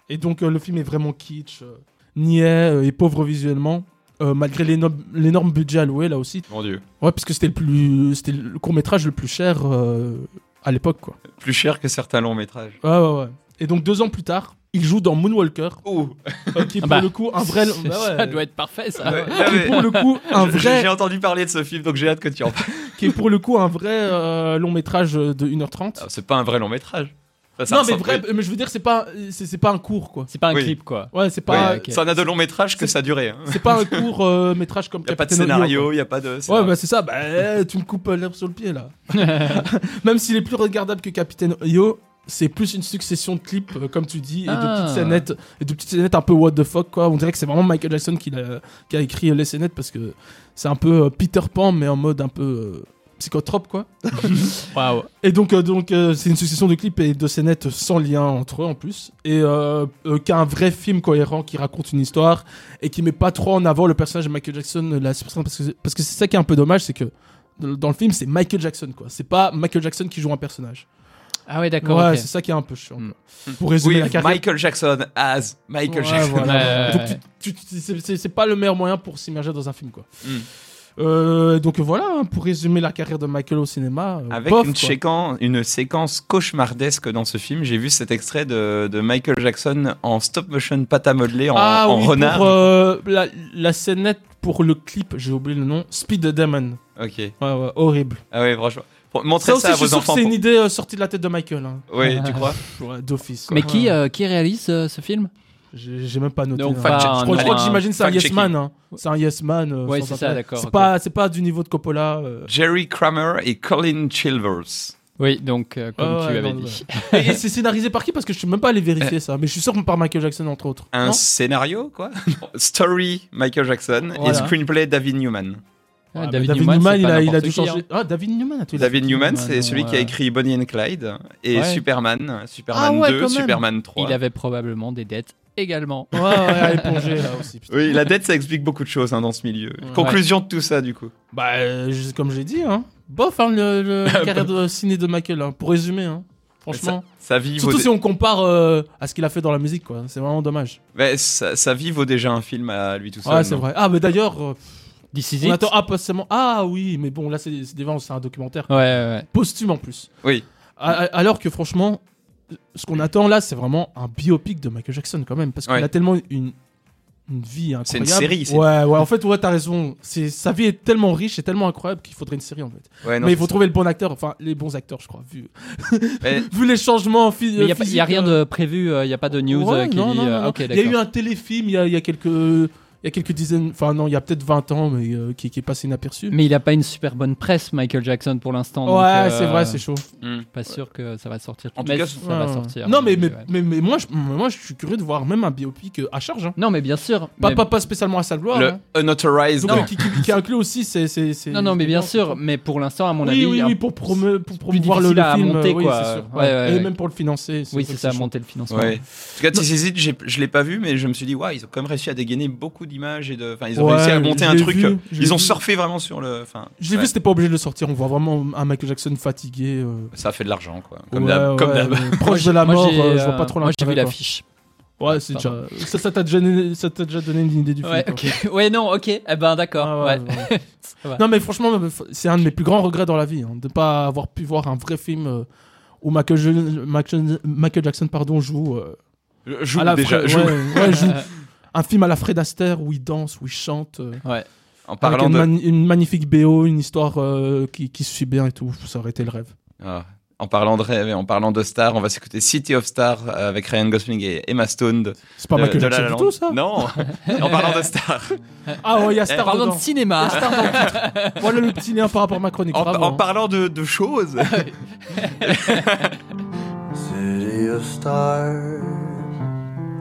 Et donc, euh, le film est vraiment kitsch, euh, niais euh, et pauvre visuellement, euh, malgré l'énorme budget alloué, là aussi. Mon dieu. Ouais, parce que c'était le plus, c'était le court-métrage le plus cher euh, à l'époque, quoi. Plus cher que certains longs métrages. Ouais, ouais, ouais. Et donc, deux ans plus tard, il joue dans Moonwalker, Ouh. euh, qui est pour bah, le coup un vrai. bah ouais, Ça doit être parfait, ça. Ouais, qui est pour le coup un J'ai- vrai J'ai entendu parler de ce film, donc j'ai hâte que tu en parles. qui est pour le coup un vrai euh, long métrage de 1h30. Ah, C'est pas un vrai long métrage. Ça non mais vrai, mais je veux dire c'est pas c'est c'est pas un court quoi. C'est pas un Oui. clip, quoi. Ouais, c'est pas Ouais, ok. Ça n'a de long métrage que ça durait. Hein. c'est pas un court euh, métrage comme Y a pas de scénario, quoi. y a pas de. c'est Ouais, bah c'est ça, bah euh, tu me coupes euh, l'herbe sur le pied là. Même s'il est plus regardable que Captain Yo, c'est plus une succession de clips, euh, comme tu dis, et de Ah. petites scénettes, et de petites scénettes un peu what the fuck quoi. On dirait que c'est vraiment Michael Jackson qui, l'a- qui a écrit les scénettes parce que c'est un peu Peter Pan, mais en mode un peu euh, psychotrope quoi. Waouh. Et donc, euh, donc euh, c'est une succession de clips et de scénettes sans lien entre eux en plus. Et euh, euh, qui a un vrai film cohérent qui raconte une histoire et qui met pas trop en avant le personnage de Michael Jackson. La, parce que parce que c'est ça qui est un peu dommage, c'est que dans le film, c'est Michael Jackson quoi. C'est pas Michael Jackson qui joue un personnage. Ah ouais, d'accord. ouais, c'est ça qui est un peu chiant. Mm. quoi. Pour résumer Oui, la carrière. Michael Jackson as Michael Ouais, Jackson. voilà. Ouais, ouais, tu- tu- c'est pas le meilleur moyen pour s'immerger dans un film quoi. Mm. Euh, donc voilà, hein, pour résumer la carrière de Michael au cinéma. euh, Avec bof, une, séquence, une séquence cauchemardesque dans ce film. J'ai vu cet extrait de, de Michael Jackson en stop motion pâte à modeler en, ah en oui, renard. pour euh, la, la scénette pour le clip, j'ai oublié le nom, Speed the Demon. Ok. Ouais, ouais, horrible. Ah ouais, franchement. Pour- Montrez Ça ça, aussi, je à suis vos sûr que enfants. c'est une idée euh, sortie de la tête de Michael. Hein. Oui, tu crois Ouais, D'office. Mais qui, euh, qui réalise euh, ce film? J'ai même pas noté. Donc, hein. je crois, je crois que j'imagine c'est un yes man. Hein. C'est un yes man. euh, Ouais, c'est ça, d'accord, C'est pas, c'est pas du niveau de Coppola. euh. Jerry Kramer et Colin Chilvers. Oui, donc, euh, comme Ah tu ouais, avais non, dit. Et, et c'est scénarisé par qui? Parce que je suis même pas allé vérifier ça. Mais je suis sûr que par Michael Jackson, entre autres. Un Non scénario, quoi? Story, Michael Jackson. Voilà. Et screenplay, David Newman. Ah, David, Newman, il, a, il a dû qui, hein. changer. Ah, David Newman, a David fait- Newman, Newman, c'est celui ouais. qui a écrit Bonnie and Clyde et Ouais. Superman, Superman Ah ouais, 2, quand même. Superman 3. Il avait probablement des dettes également. Ouais, ouais, à éponger là aussi. putain. Oui, la dette, ça explique beaucoup de choses hein, dans ce milieu. Conclusion de tout ça, du coup. Bah, euh, je- comme j'ai dit, hein. Bof, hein, le, le- carrière de ciné de Michael, hein, pour résumer, hein. Franchement. Sa, sa vie vaut Surtout si on compare euh, à ce qu'il a fait dans la musique, quoi. C'est vraiment dommage. Sa, sa vie vaut déjà un film à lui tout seul. ouais, c'est vrai. Ah, mais d'ailleurs, euh, on attend ah, pas seulement. Ah oui, mais bon, là, c'est des- c'est un documentaire. Ouais, ouais, ouais. Posthume en plus. Oui. A- Alors que franchement, ce qu'on attend là, c'est vraiment un biopic de Michael Jackson quand même. Parce qu'il Ouais. a tellement une, une vie incroyable. C'est une série, c'est- Ouais, ouais, en fait, ouais, t'as raison. C'est- Sa vie est tellement riche et tellement incroyable qu'il faudrait une série en fait. Ouais, non, mais il faut ça. trouver le bon acteur, enfin les bons acteurs, je crois, vu, Mais- vu les changements il n'y a, rien euh, de prévu, il n'y a pas de news Ouais, euh, qui non, dit. non, euh, Il y a eu un téléfilm il y a, il y a quelques. Il y a quelques dizaines, enfin non, il y a peut-être 20 ans, mais euh, qui, qui est passé inaperçu. Mais il n'a pas une super bonne presse, Michael Jackson, pour l'instant. ouais, euh, c'est vrai, c'est chaud. Hmm. Pas sûr que ça va sortir. En tout mais cas, ça va sortir. Non, mais, mais, ouais. mais, mais moi, je, moi, je suis curieux de voir même un biopic euh, à charge. hein. Non, mais bien sûr. Pas, mais- pas, pas spécialement à sa gloire. Le hein. Unauthorized. Donc, Non. qui, qui, qui inclut aussi c'est c'est- c'est- Non, non, mais bien sûr. Mais pour l'instant, à mon oui, avis. oui, un- oui, pour, pour promouvoir le, à film. monter, oui, sûr. Ouais, Et même pour le financer. Oui, c'est ça, monter le financement. En tout cas, je l'ai pas vu, mais je me suis dit, waouh, ils ont quand même réussi à dégainer beaucoup d'images et de. Enfin, ils ont Ouais, réussi à monter un truc. vu, l'ai ils ont vu. surfé vraiment sur le. Enfin, Je l'ai ouais, vu, c'était pas obligé de le sortir. On voit vraiment un Michael Jackson fatigué. euh, ça a fait de l'argent, quoi. Comme ouais, d'hab. Comme ouais, d'hab. mais Proche de la Moi, mort, j'ai, euh, je vois euh, pas trop Moi, j'ai vu l'intérêt. l'affiche. Ouais, c'est déjà. Ça ça t'a déjà, donné- ça t'a déjà donné une idée du film. Ouais. Ouais, non, ok. Eh ben, d'accord. Ah ouais. ouais, ouais. Ça va. Non, mais franchement, c'est un de mes plus grands regrets dans la vie, hein, de pas avoir pu voir un vrai film euh, où Michael, Je- Michael, Michael Jackson pardon, joue euh, Joue à la déjà. Fred- joue. ouais, ouais, joue. Un film à la Fred Astaire où il danse, où il chante, euh, Ouais. En avec parlant une, de. mani- une magnifique BO, une histoire euh, qui, qui se suit bien et tout. Ça aurait été le rêve. Ah, en parlant de rêve et en parlant de stars, on va s'écouter City of Stars euh, avec Ryan Gosling et Emma Stone. C'est pas de- Michael de La Jackson La du tout, ça Non. en parlant de stars. Ah ouais, il y a Star Parlons dedans. de cinéma. Star dans le titre. Voilà le petit lien par rapport à ma chronique. En, bravo, en hein. parlant de, de choses. City of stars,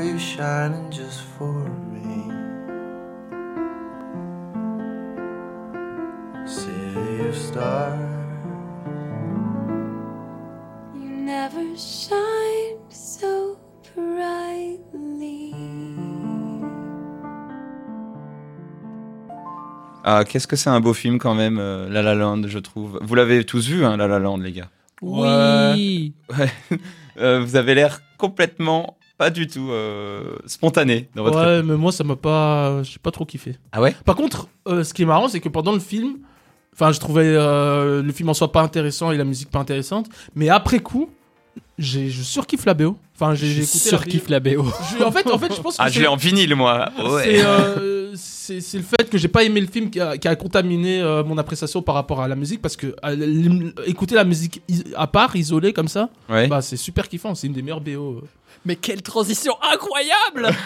Are you shining just for me? City of stars. You never shine so brightly. Ah, qu'est-ce que c'est un beau film quand même, euh, La La Land, je trouve. Vous l'avez tous vu, hein, La La Land, les gars. Oui. Ouais. Euh, vous avez l'air complètement pas du tout euh, spontané dans votre Ouais, mais moi, ça m'a pas. J'ai pas trop kiffé. Ah ouais? Par contre, euh, ce qui est marrant, c'est que pendant le film, enfin, je trouvais euh, le film en soi pas intéressant et la musique pas intéressante, mais après coup, j'ai, je surkiffe la BO. Enfin, j'ai, écouté surkiffe la BO. Je- en fait, en fait, je pense que Ah, je l'ai en vinyle, moi. Ouais. c'est, euh, c'est, c'est le fait que j'ai pas aimé le film qui a, qui a contaminé euh, mon appréciation par rapport à la musique, parce que euh, écouter la musique is- à part, isolée comme ça, Ouais. bah c'est super kiffant. C'est une des meilleures BO. euh. Mais quelle transition incroyable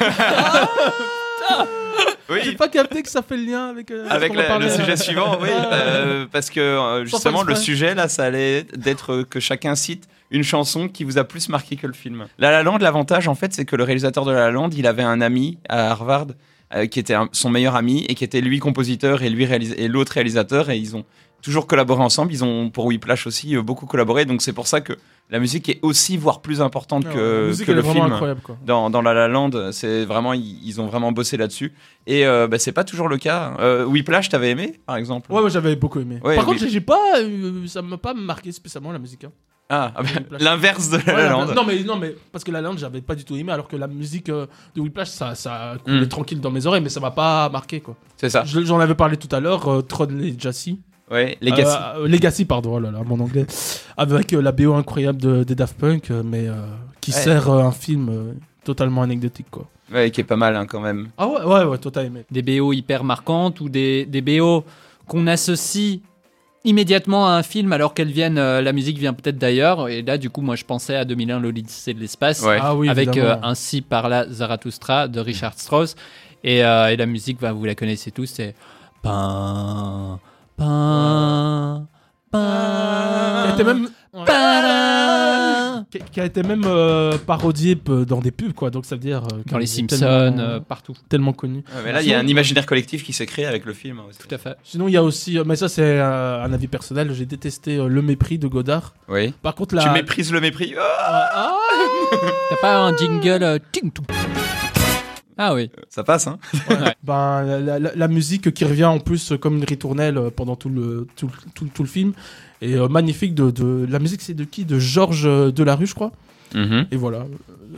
Oui. J'ai pas capté que ça fait le lien avec. euh, ce Avec qu'on va la- parler. le sujet suivant, oui, Ouais. euh, parce que euh, Sans justement faire le exprès. sujet là, ça allait être d'être que chacun cite une chanson qui vous a plus marqué que le film. La La Land, l'avantage en fait, c'est que le réalisateur de La La Land, il avait un ami à Harvard euh, qui était un- son meilleur ami et qui était lui compositeur et lui réalis- et l'autre réalisateur et ils ont toujours collaboré ensemble. Ils ont pour Whiplash aussi euh, beaucoup collaboré, donc c'est pour ça que la musique est aussi voire plus importante Ouais, que, le film incroyable, quoi. dans, dans La La Land, c'est vraiment ils, ils ont vraiment bossé là-dessus et euh, bah, c'est pas toujours le cas. Euh, Whiplash, t'avais aimé par exemple? Ouais, ouais, j'avais beaucoup aimé. Ouais, Par oui. contre, j'ai- j'ai pas, euh, ça m'a pas marqué spécialement la musique. hein. Ah, ah bah, l'inverse de La Ouais, La la- Land. Non mais non mais parce que la Land j'avais pas du tout aimé alors que la musique euh, de Whiplash ça ça coulait Mm. tranquille dans mes oreilles mais ça m'a pas marqué quoi. C'est ça. Je- J'en avais parlé tout à l'heure euh, Tron Legacy. Ouais, Legacy. Euh, euh, Legacy pardon oh là là mon anglais avec euh, la BO incroyable de, des Daft Punk mais euh, qui Ouais. sert euh, un film euh, totalement anecdotique quoi. Ouais, qui est pas mal hein, quand même. Ah ouais ouais ouais toi t'as aimé. Des BO hyper marquantes ou des, des BO qu'on associe immédiatement à un film alors qu'elles viennent, euh, la musique vient peut-être d'ailleurs. Et là, du coup, moi, je pensais à 2001, l'Odyssée de l'espace, Ouais. Ah oui avec euh. Ainsi par là Zarathustra de Richard Strauss. Et, euh, et la musique, bah, vous la connaissez tous, c'est même. Qui, qui a été même euh, parodié peu- dans des pubs quoi donc ça veut dire euh, Dans les qu'il est Simpsons, tellement, euh, partout. tellement connu. Ouais, mais là, il y a un imaginaire collectif qui s'est créé avec le film. hein, aussi. Tout à fait. Sinon, il y a aussi, euh, mais ça c'est euh, un avis personnel, j'ai détesté euh, Le Mépris de Godard. Oui. Par contre, la... Tu méprises le mépris? Ah Ah T'as pas un jingle euh, ting. Ah oui. ça passe, hein ben, la, la- la- la musique qui revient en plus euh, comme une ritournelle euh, pendant tout le, tout, tout- tout le film. Et euh, magnifique de, de- La musique, c'est de qui? De Georges euh, Delarue, je crois. Mhm. Et voilà,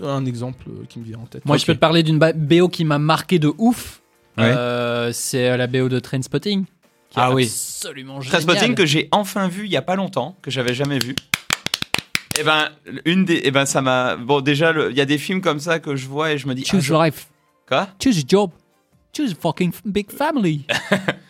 euh, un exemple qui me vient en tête. Moi, je peux te parler d'une BO qui m'a marqué de ouf. Ouais. Euh, c'est la BO de Trainspotting. qui est Ah oui. Absolument génial. Trainspotting que j'ai enfin vu il y a pas longtemps, que j'avais jamais vu. Et ben, une des, et ben ça m'a. Bon, déjà, il y a des films comme ça que je vois et je me dis. ah, Choose je- life. Quoi? Choose a job. Choose a fucking big family.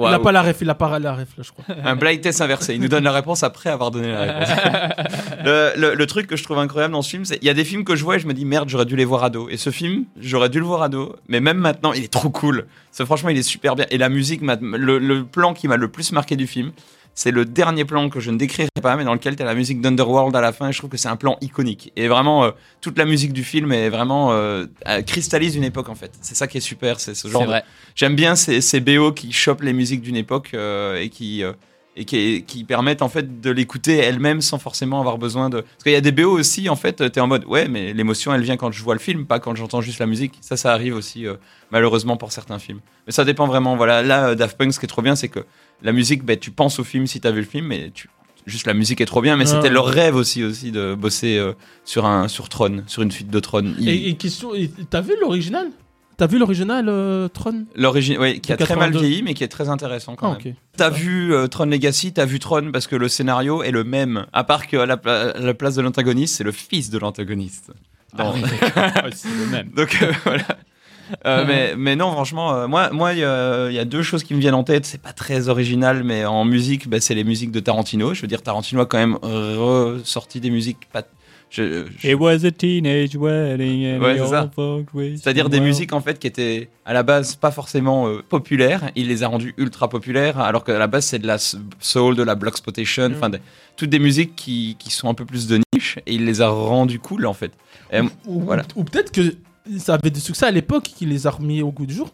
Il a Waouh. pas la ref, il a pas la ref, là, je crois. Un blind test inversé. Il nous donne la réponse après avoir donné la réponse. le, le- le truc que je trouve incroyable dans ce film, c'est il y a des films que je vois et je me dis merde, j'aurais dû les voir ado. Et ce film, j'aurais dû le voir ado. Mais même maintenant, il est trop cool. C'est franchement, il est super bien. Et la musique, le plan qui m'a le plus marqué du film, c'est le dernier plan que je ne décrirai pas, mais dans lequel tu as la musique d'Underworld à la fin. Et je trouve que c'est un plan iconique. Et vraiment, euh, toute la musique du film est vraiment euh, cristallise une époque en fait. C'est ça qui est super. C'est ce genre de-. J'aime bien ces, ces BO qui chopent les musiques d'une époque euh, et qui et qui, qui permettent en fait de l'écouter elle-même sans forcément avoir besoin de. Parce qu'il y a des BO aussi, en fait, t'es en mode ouais, mais l'émotion elle vient quand je vois le film, pas quand j'entends juste la musique. Ça, ça arrive aussi euh, malheureusement pour certains films. Mais ça dépend vraiment. Voilà, là, Daft Punk, ce qui est trop bien, c'est que la musique, ben, tu penses au film si t'as vu le film, mais tu. Juste la musique est trop bien, mais Ah. c'était leur rêve aussi, aussi de bosser euh, sur un sur Tron, sur une suite de Tron. Et, et question, t'as vu l'original? T'as vu l'original euh, Tron? L'origine, oui, qui a très mal 82. vieilli, mais qui est très intéressant quand Ah, même. T'as vu euh, Tron Legacy, t'as vu Tron parce que le scénario est le même, à part qu'à la, pla- à la place de l'antagoniste, c'est le fils de l'antagoniste. Dans- c'est le même. Donc voilà. Euh, mais, mais non, franchement, euh, moi, moi, il y, a il y a deux choses qui me viennent en tête. C'est pas très original, mais en musique, bah, c'est les musiques de Tarantino. Je veux dire, Tarantino a quand même ressorti des musiques pas. je- je- It was a teenage wedding and Ouais, we C'est-à-dire des musiques en fait qui étaient à la base pas forcément euh, populaires, il les a rendues ultra populaires, alors qu'à la base c'est de la soul, de la black exploitation, enfin des- toutes des musiques qui, qui sont un peu plus de niche, et il les a rendues cool en fait. Et, Ou, voilà. ou peut-être que ça avait du succès à l'époque qu'il les a remis au goût du jour.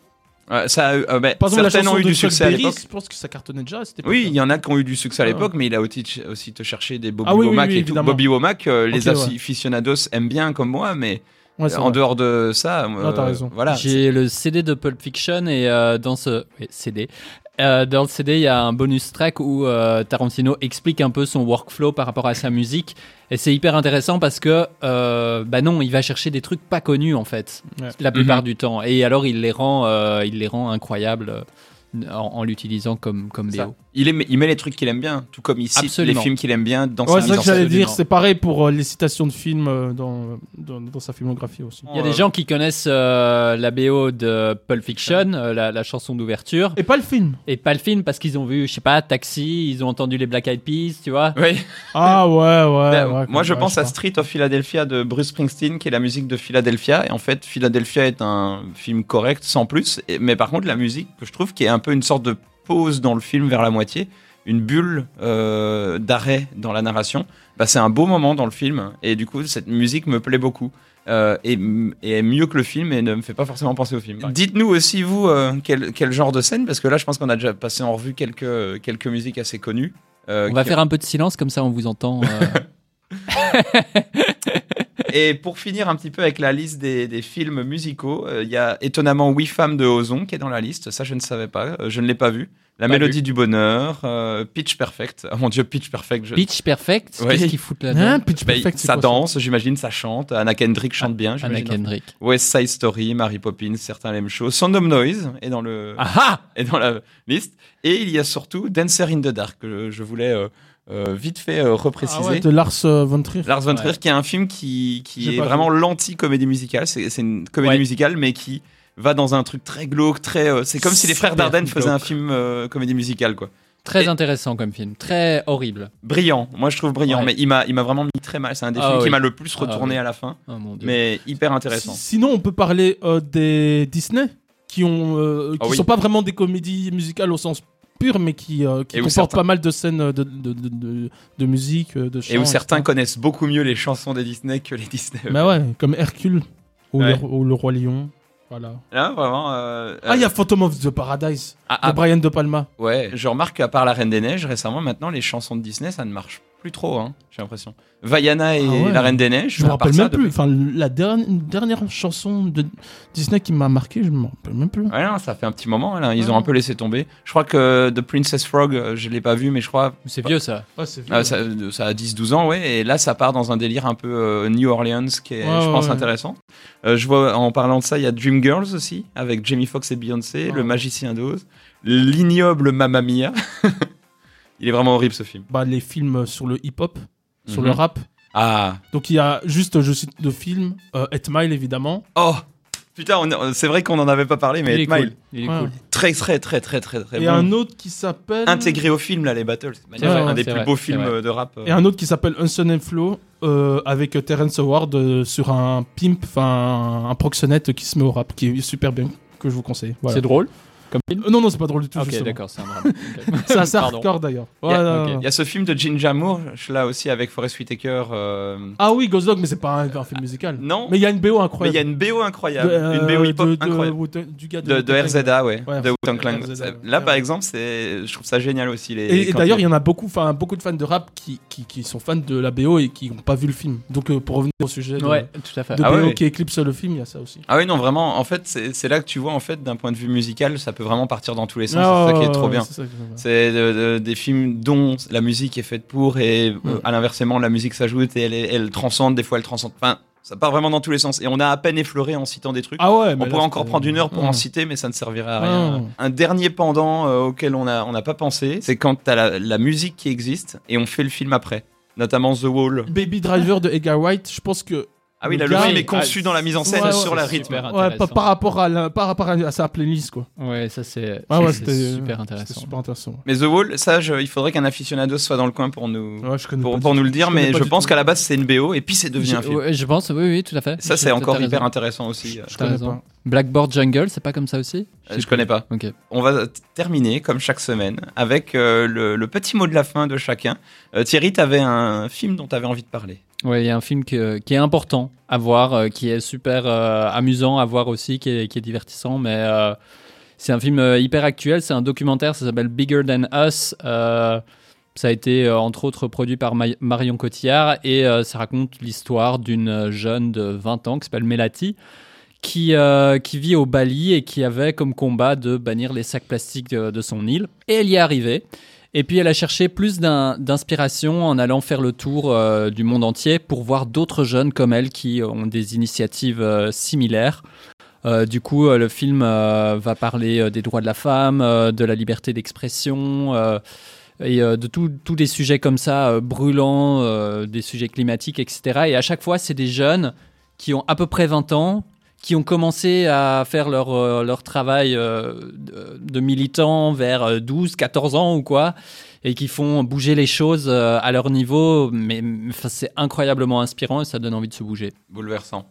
Ouais, ça, euh, bah, Par exemple, la certaines ont eu de du succès à l'époque. je pense que ça cartonnait déjà. Oui, il y en a qui ont eu du succès à Ah. l'époque, mais il a aussi, aussi te chercher des Bobby Ah oui, Womack oui, et tout. Bobby Womack, euh, les ouais. aficionados aiment bien comme moi, mais Ouais, en vrai. dehors de ça, Non, euh, raison. voilà. J'ai le CD de Pulp Fiction et euh, dans ce oui, CD, euh, dans le CD, il y a un bonus track où euh, Tarantino explique un peu son workflow par rapport à sa musique et c'est hyper intéressant parce que euh, bah non, il va chercher des trucs pas connus en fait, Ouais. la plupart Mhm. du temps et alors il les rend, euh, il les rend incroyables euh, en, en l'utilisant comme comme Ça. BO. Il, aime- il met les trucs qu'il aime bien, tout comme il cite Absolument. les films qu'il aime bien dans Ouais, sa c'est ça que j'allais dire. C'est pareil pour euh, les citations de films euh, dans, dans, dans sa filmographie aussi. Il y a des gens qui connaissent euh, la BO de Pulp Fiction, euh, la, la chanson d'ouverture, Et pas le film. et pas le film parce qu'ils ont vu, je sais pas, Taxi, ils ont entendu les Black Eyed Peas, tu vois. Oui. Ah ouais, ouais. Ben, ouais, moi, je pense à. Street of Philadelphia de Bruce Springsteen, qui est la musique de Philadelphia. Et en fait, Philadelphia est un film correct, sans plus. Et- mais par contre, la musique, que je trouve qui est un peu une sorte de pause dans le film vers la moitié, une bulle euh, d'arrêt dans la narration, bah, c'est un beau moment dans le film. Et du coup, cette musique me plaît beaucoup. Euh, et, et est mieux que le film et ne me fait pas forcément penser au film. Dites-nous aussi, vous, euh, quel, quel genre de scène, parce que là, je pense qu'on a déjà passé en revue quelques, quelques musiques assez connues. euh, On va qui- faire un peu de silence comme ça on vous entend. euh, Et pour finir un petit peu avec la liste des, des films musicaux, euh, il y a étonnamment Oui Femmes de Ozon qui est dans la liste. Ça, je ne savais pas. euh, je ne l'ai pas vu. La Pas Mélodie du Bonheur, euh, Pitch Perfect. Oh mon dieu, Pitch Perfect. je- Pitch Perfect, Ouais. qu'est-ce qu'ils foutent là-dedans Hein, Pitch Bah, Perfect, ça quoi, danse, j'imagine, ça chante. Anna Kendrick chante bien. Anna j'imagine. Kendrick. West Side Story, Mary Poppins, certains l'aiment chaud. Sound of Noise est dans, le, Ah ah est dans la liste. Et il y a surtout Dancer in the Dark que je, je voulais euh, vite fait euh, Ah repréciser. ouais, de Lars euh, von Trier. Lars von Trier, Ouais. qui est un film qui, qui est vraiment l'anti-comédie musicale. C'est une comédie Ouais. musicale, mais qui va dans un truc très glauque, très. euh, c'est comme si les frères Dardenne faisaient un film euh, comédie musicale, quoi. Très Et- intéressant comme film, très horrible. Brillant. Moi, je trouve brillant, Ouais. mais il m'a, il m'a vraiment mis très mal. C'est un des Ah films qui m'a le plus Ah retourné oui. à la fin, Oh mon dieu. mais hyper intéressant. Si- Sinon, on peut parler euh, des Disney qui ont, euh, qui Ah oui. sont pas vraiment des comédies musicales au sens pur, mais qui, euh, qui certains- pas mal de scènes de, de, de, de- de musique, euh, de. Et où certains etc. connaissent beaucoup mieux les chansons des Disney que les Disney. Bah ouais, comme Hercule ou, Ouais. le, ou le Roi Lion. Voilà. Là, vraiment. euh, Ah, il y a euh, Phantom of the Paradise ah, de ah, Brian De Palma. ouais, je remarque qu'à part La Reine des Neiges, récemment, maintenant, les chansons de Disney, ça ne marche plus trop, hein, j'ai l'impression. Vaiana et Ah ouais. La Reine des Neiges. Je me rappelle ça, même plus. depuis- Enfin, la dernière, dernière chanson de Disney qui m'a marqué, je me rappelle même plus. Ouais, non, ça fait un petit moment. Là. Ils Ouais. ont un peu laissé tomber. Je crois que The Princess Frog, euh, je l'ai pas vu, mais je crois C'est vieux ça. Ouais, ah, ça, ça a 10-12 ans, ouais. Et là, ça part dans un délire un peu euh, New Orleans, qui est, Ouais, je pense, ouais. intéressant. Euh, je vois, en parlant de ça, il y a Dreamgirls aussi, avec Jamie Foxx et Beyoncé, Ouais. Le Magicien d'Oz, l'ignoble Mamma Mia. il est vraiment horrible ce film. Bah, les films sur le hip-hop, sur Mhm. le rap. Ah, Donc il y a juste, je cite de films, euh, 8 Mile évidemment. oh, putain, on c'est vrai qu'on en avait pas parlé, mais Il est Eight Mile, cool. Il est Ouais. cool. très, très, très, très, très, très Et bon. un autre qui s'appelle. Intégré au film, là, les battles. C'est magnifique. vrai, un des c'est plus vrai, beaux c'est films vrai. euh, de rap. euh. Et un autre qui s'appelle Unson and Flow euh, avec Terrence Howard euh, sur un pimp, enfin un proxénète qui se met au rap, qui est super bien, que je vous conseille. Voilà. C'est drôle. Comme film Euh, Non, non, c'est pas drôle du tout. Ok, d'accord, c'est un drame. C'est assez hardcore d'ailleurs. Il y a- y ce film de Ginger Moore, là aussi avec Forest Whitaker. euh, Ah oui, Ghost Dog, mais c'est pas un, un film musical. Non, Mais il y a une BO mais incroyable. il y a une BO incroyable, De, euh, une BO hip-hop de- de incroyable. Wu-Tang- du gars De, de. RZA, ouais, Ouais, de Wu-Tang Clan. Là, par exemple, c'est, je trouve ça génial aussi. Les, Et, d'ailleurs, il- y en a beaucoup, enfin beaucoup de fans de rap qui, qui, qui sont fans de la BO et qui n'ont pas vu le film. Donc euh, pour revenir au sujet de, Ouais, tout à fait. de Ah BO ouais. qui éclipse le film, il y a ça aussi. Ah oui, non, vraiment, en fait, c'est, c'est là que tu vois, en fait, d'un point de vue musical, ça peut vraiment partir dans tous les sens. C'est ça qui est trop ouais, bien. c'est de- de- des films dont la musique est faite pour et euh, à l'inversement, la musique s'ajoute et elle, transcende, des fois elle transcende. Enfin, ça part vraiment dans tous les sens. Et on a à peine effleuré en citant des trucs. Ah ouais, mais on pourrait encore prendre une heure pour en citer, mais ça ne servirait à rien. Un dernier pendant euh, auquel on n'a on n'a pas pensé, c'est quand tu as la, la musique qui existe et on fait le film après. Notamment The Wall. Baby Driver de Edgar Wright, je pense que Ah oui, Le là, le film il- est conçu ah, dans la mise en scène ouais, sur ouais, la rythme. ouais, par, rapport à la, par rapport à sa playlist quoi. Ouais, ça c'est Ah super intéressant. super intéressant. Mais The Wall, ça, je- il faudrait qu'un aficionado soit dans le coin pour nous, Ouais, je connais pour, nous le dire, mais je pense qu'à la base c'est une BO et puis c'est devenu un film. ouais, je pense, oui, oui, tout à fait. Ça, c'est encore hyper intéressant aussi. Je T'as connais raison. pas. Blackboard Jungle, c'est pas comme ça aussi? Euh, Je connais pas. On va terminer, comme chaque semaine, avec euh, le, le petit mot de la fin de chacun. Euh, Thierry, tu avais un film dont tu avais envie de parler. Ouais, il y a un film qui est important à voir, euh, qui est super euh, amusant à voir aussi, qui est, divertissant, mais euh, c'est un film hyper actuel. C'est un documentaire, ça s'appelle Bigger Than Us. Ça a été entre autres produit par Ma- Marion Cotillard et ça raconte l'histoire d'une jeune de 20 ans qui s'appelle Melati. Qui, vit au Bali et qui avait comme combat de bannir les sacs plastiques de son île. Et elle y est arrivée. Et puis elle a cherché plus d'inspiration en allant faire le tour euh, du monde entier pour voir d'autres jeunes comme elle qui ont des initiatives euh, similaires. Euh, du coup, le film va parler des droits de la femme, de la liberté d'expression et de tous des sujets comme ça brûlants, des sujets climatiques, etc. Et à chaque fois, c'est des jeunes qui ont à peu près 20 ans, qui ont commencé à faire leur, euh, leur travail euh, de, de militant vers euh, 12, 14 ans ou quoi, et qui font bouger les choses euh, à leur niveau. Mais enfin, c'est incroyablement inspirant et ça donne envie de se bouger. Bouleversant.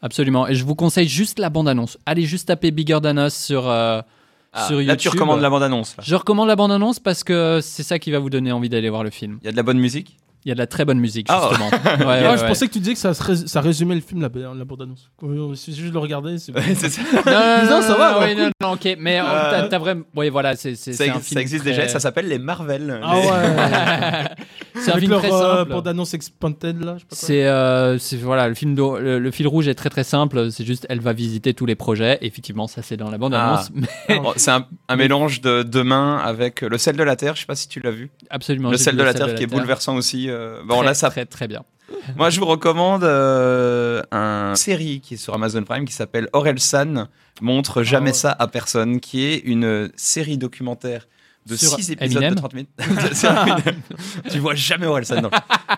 Absolument. Et je vous conseille juste la bande-annonce. Allez juste taper Bigger Than Us sur, euh, Ah, sur YouTube. là, tu recommandes la bande-annonce. Je recommande la bande-annonce parce que c'est ça qui va vous donner envie d'aller voir le film. Il y a de la bonne musique? Il y a de la très bonne musique, Ah. justement. Ouais, Ah, je ouais. pensais que tu disais que ça, ça résumait le film, la, la bande-annonce. Si juste le regarder, c'est. Ça. Non, non, ça va, oui, cool. non, non, ok. Mais euh, Euh, t'as, vraiment. Oui, voilà, c'est, Ça, un film ça existe très- déjà, ça s'appelle les Marvel. Ah Les- ouais. c'est un Avec film leur très euh, simple. bande-annonce expanded là, je sais pas quoi. C'est, euh, c'est voilà, le film, le, le fil rouge est très très simple. C'est juste, elle va visiter tous les projets. Effectivement, ça c'est dans la bande annonce. mais Bon, c'est un, un mélange de demain avec le sel de la terre. Je sais pas si tu l'as vu. absolument. le j'ai sel vu de la terre qui est bouleversant aussi. euh, Bon Très, là, ça. très très bien. Moi, je vous recommande euh, une série qui est sur Amazon Prime qui s'appelle Orelsan montre jamais ouais. ça à personne, qui est une série documentaire de Sur 6 épisodes Eminem de 30 minutes. Tu vois jamais Orelsan.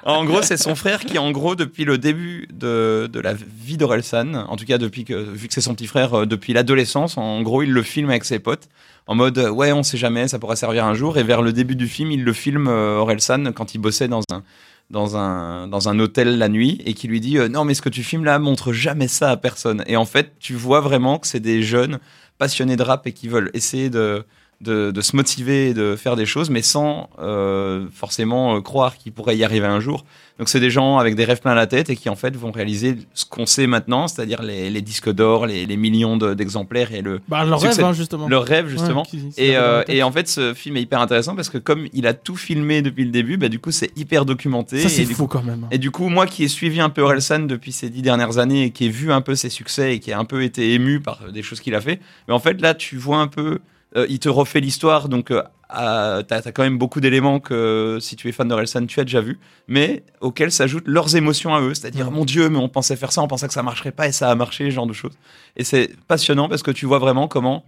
En gros, c'est son frère qui, en gros, depuis le début de, de la vie d'Orelsan, en tout cas depuis que, vu que c'est son petit frère, euh, depuis l'adolescence, en gros, il le filme avec ses potes. En mode, euh, ouais, on sait jamais, ça pourra servir un jour. Et vers le début du film, il le filme, euh, Orelsan, quand il bossait dans un, dans un, dans un hôtel la nuit et qui lui dit euh, Non, mais ce que tu filmes là montre jamais ça à personne. Et en fait, tu vois vraiment que c'est des jeunes passionnés de rap et qui veulent essayer de, de, de se motiver et de faire des choses, mais sans euh, forcément euh, croire qu'ils pourraient y arriver un jour. Donc, c'est des gens avec des rêves plein la tête et qui en fait vont réaliser ce qu'on sait maintenant, c'est-à-dire les, les disques d'or, les, les millions de- d'exemplaires et le, Bah, leur rêve, hein, justement. leur rêve justement. Ouais, Et, euh, et en fait, ce film est hyper intéressant parce que comme il a tout filmé depuis le début, bah, du coup, c'est hyper documenté. Ça, c'est fou quand même. et du coup, moi qui ai suivi un peu Orelsan depuis ces dix dernières années et qui ai vu un peu ses succès et qui a un peu été ému par des choses qu'il a fait, mais en fait là, tu vois un peu, euh, il te refait l'histoire, donc euh, t'as as quand même beaucoup d'éléments que si tu es fan d'Orelsan, tu as déjà vu, mais auxquels s'ajoutent leurs émotions à eux, c'est-à-dire mon Dieu, mais on pensait faire ça, on pensait que ça marcherait pas et ça a marché, ce genre de choses. Et c'est passionnant parce que tu vois vraiment comment,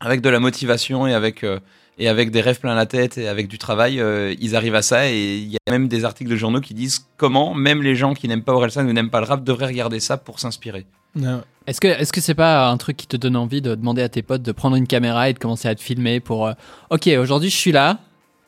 avec de la motivation et avec euh, et avec des rêves plein la tête et avec du travail, euh, ils arrivent à ça. Et il y a même des articles de journaux qui disent comment même les gens qui n'aiment pas Orelsan ou n'aiment pas le rap devraient regarder ça pour s'inspirer. Est-ce que est-ce que c'est pas un truc qui te donne envie de demander à tes potes de prendre une caméra et de commencer à te filmer pour euh, OK, aujourd'hui je suis là,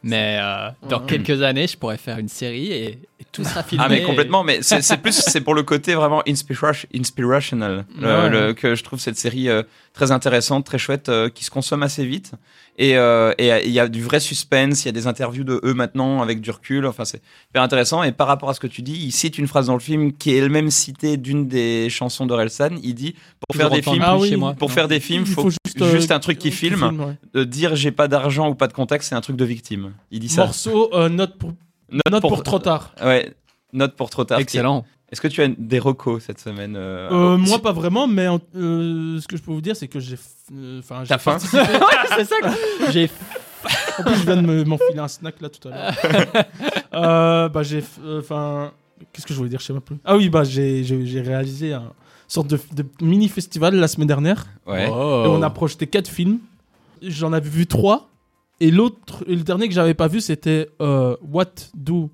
Mais euh, dans quelques années, je pourrais faire une série et, et tout sera filmé. Ah mais complètement, mais c'est plus c'est pour le côté vraiment inspiration- inspirational le- Ouais. le- que je trouve cette série euh, très intéressante, très chouette, qui se consomme assez vite et euh, et il y a du vrai suspense, il y a des interviews de eux maintenant avec du recul, enfin c'est hyper intéressant et par rapport à ce que tu dis, il cite une phrase dans le film qui est elle-même citée d'une des chansons d'Orelsan, il dit pour faire des films Ah oui. moi. pour faire des films, Il faut, faut juste, juste, euh, un truc qui qui filme. filme, ouais. Dire j'ai pas d'argent ou pas de contact, c'est un truc de victime. Il dit ça. Morceau, euh, note pour, Note note pour trop tard. Ouais, note pour trop tard. Excellent. Est-ce que tu as des recos cette semaine euh, Euh, moi, pas vraiment, mais euh, ce que je peux vous dire, c'est que j'ai. Enfin, j'ai T'as faim c'est ça. J'ai En plus, je viens de me- m'enfiler un snack là tout à l'heure. bah, j'ai. Enfin. Qu'est-ce que je voulais dire Je sais même plus. Ah oui, bah, j'ai réalisé un sorte de, de mini festival la semaine dernière. Ouais. Oh. Et on a projeté quatre films. J'en avais vu trois. Et l'autre, le dernier que j'avais pas vu, c'était What Do.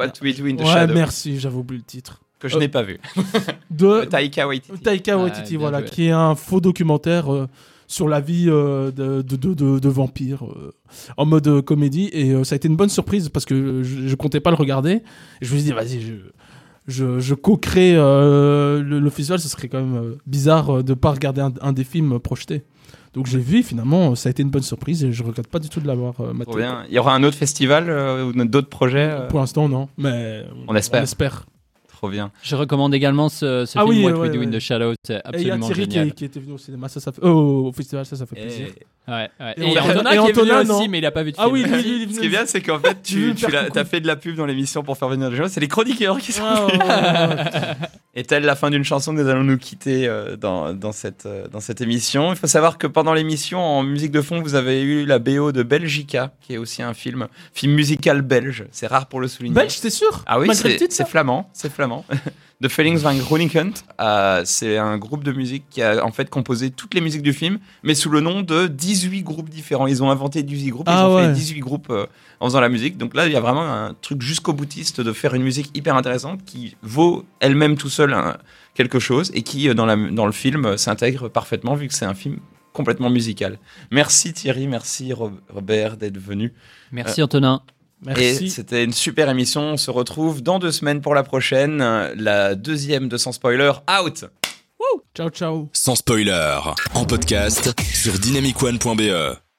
What We Do in the Ouais, Shadow, merci, j'avais oublié le titre. que je Euh, n'ai pas vu. De Taika Waititi. Taika Ah, Waititi, voilà, qui est un faux documentaire euh, sur la vie euh, de, de, de, de- vampires euh, en mode euh, comédie. Et euh, ça a été une bonne surprise parce que je, je comptais pas le regarder. Je me suis dit, vas-y, je, je, je co-crée euh, le, le festival. Ce serait quand même euh, bizarre euh, de pas regarder un, un des films projetés. Donc j'ai vu, finalement, ça a été une bonne surprise et je regrette pas du tout de l'avoir euh, maté. Bien. Il y aura un autre festival euh, ou d'autres projets euh, Pour l'instant, non, mais On espère. On espère. Trop bien. Je recommande également ce, ce Ah film oui, What ouais, We Do in ouais. the Shadow. C'est Et il y a absolument Thierry qui, génial. qui était venu au cinéma, ça, ça fait... oh, au festival, ça, ça fait plaisir. Et- Ouais, ouais. Et Et, on- Antonin et qui est venu Antonin, aussi, mais il a pas vu de Ah film. oui, lui, lui, lui, Ce qui est bien, c'est qu'en fait, Tu t'as fait de la pub dans l'émission pour faire venir des gens. C'est les chroniqueurs qui sont Ah, ouais, venus. ouais, ouais, putain. Et telle la fin d'une chanson, nous allons nous quitter euh, dans, dans, cette, euh, dans cette émission. Il faut savoir que pendant l'émission, en musique de fond, vous avez eu la BO de Belgica, qui est aussi un film, film musical belge. C'est rare pour le souligner. Belge, c'est sûr Ah oui, c'est ça flamand, c'est flamand. The Feelings van Groningen, euh, c'est un groupe de musique qui a en fait composé toutes les musiques du film, mais sous le nom de 18 groupes différents. Ils ont inventé 18 groupes, Ah ils ont ouais. fait 18 groupes euh, en faisant la musique. Donc là, il y a vraiment un truc jusqu'au boutiste de faire une musique hyper intéressante qui vaut elle-même tout seul un- quelque chose et qui, euh, dans, la, dans le film, s'intègre parfaitement vu que c'est un film complètement musical. Merci Thierry, merci Ro- Robert d'être venu. Merci Antonin. Et Merci. c'était une super émission. On se retrouve dans deux semaines pour la prochaine. La deuxième de Sans Spoiler, out Ciao, ciao. Sans spoiler, en podcast sur dynamicone.be.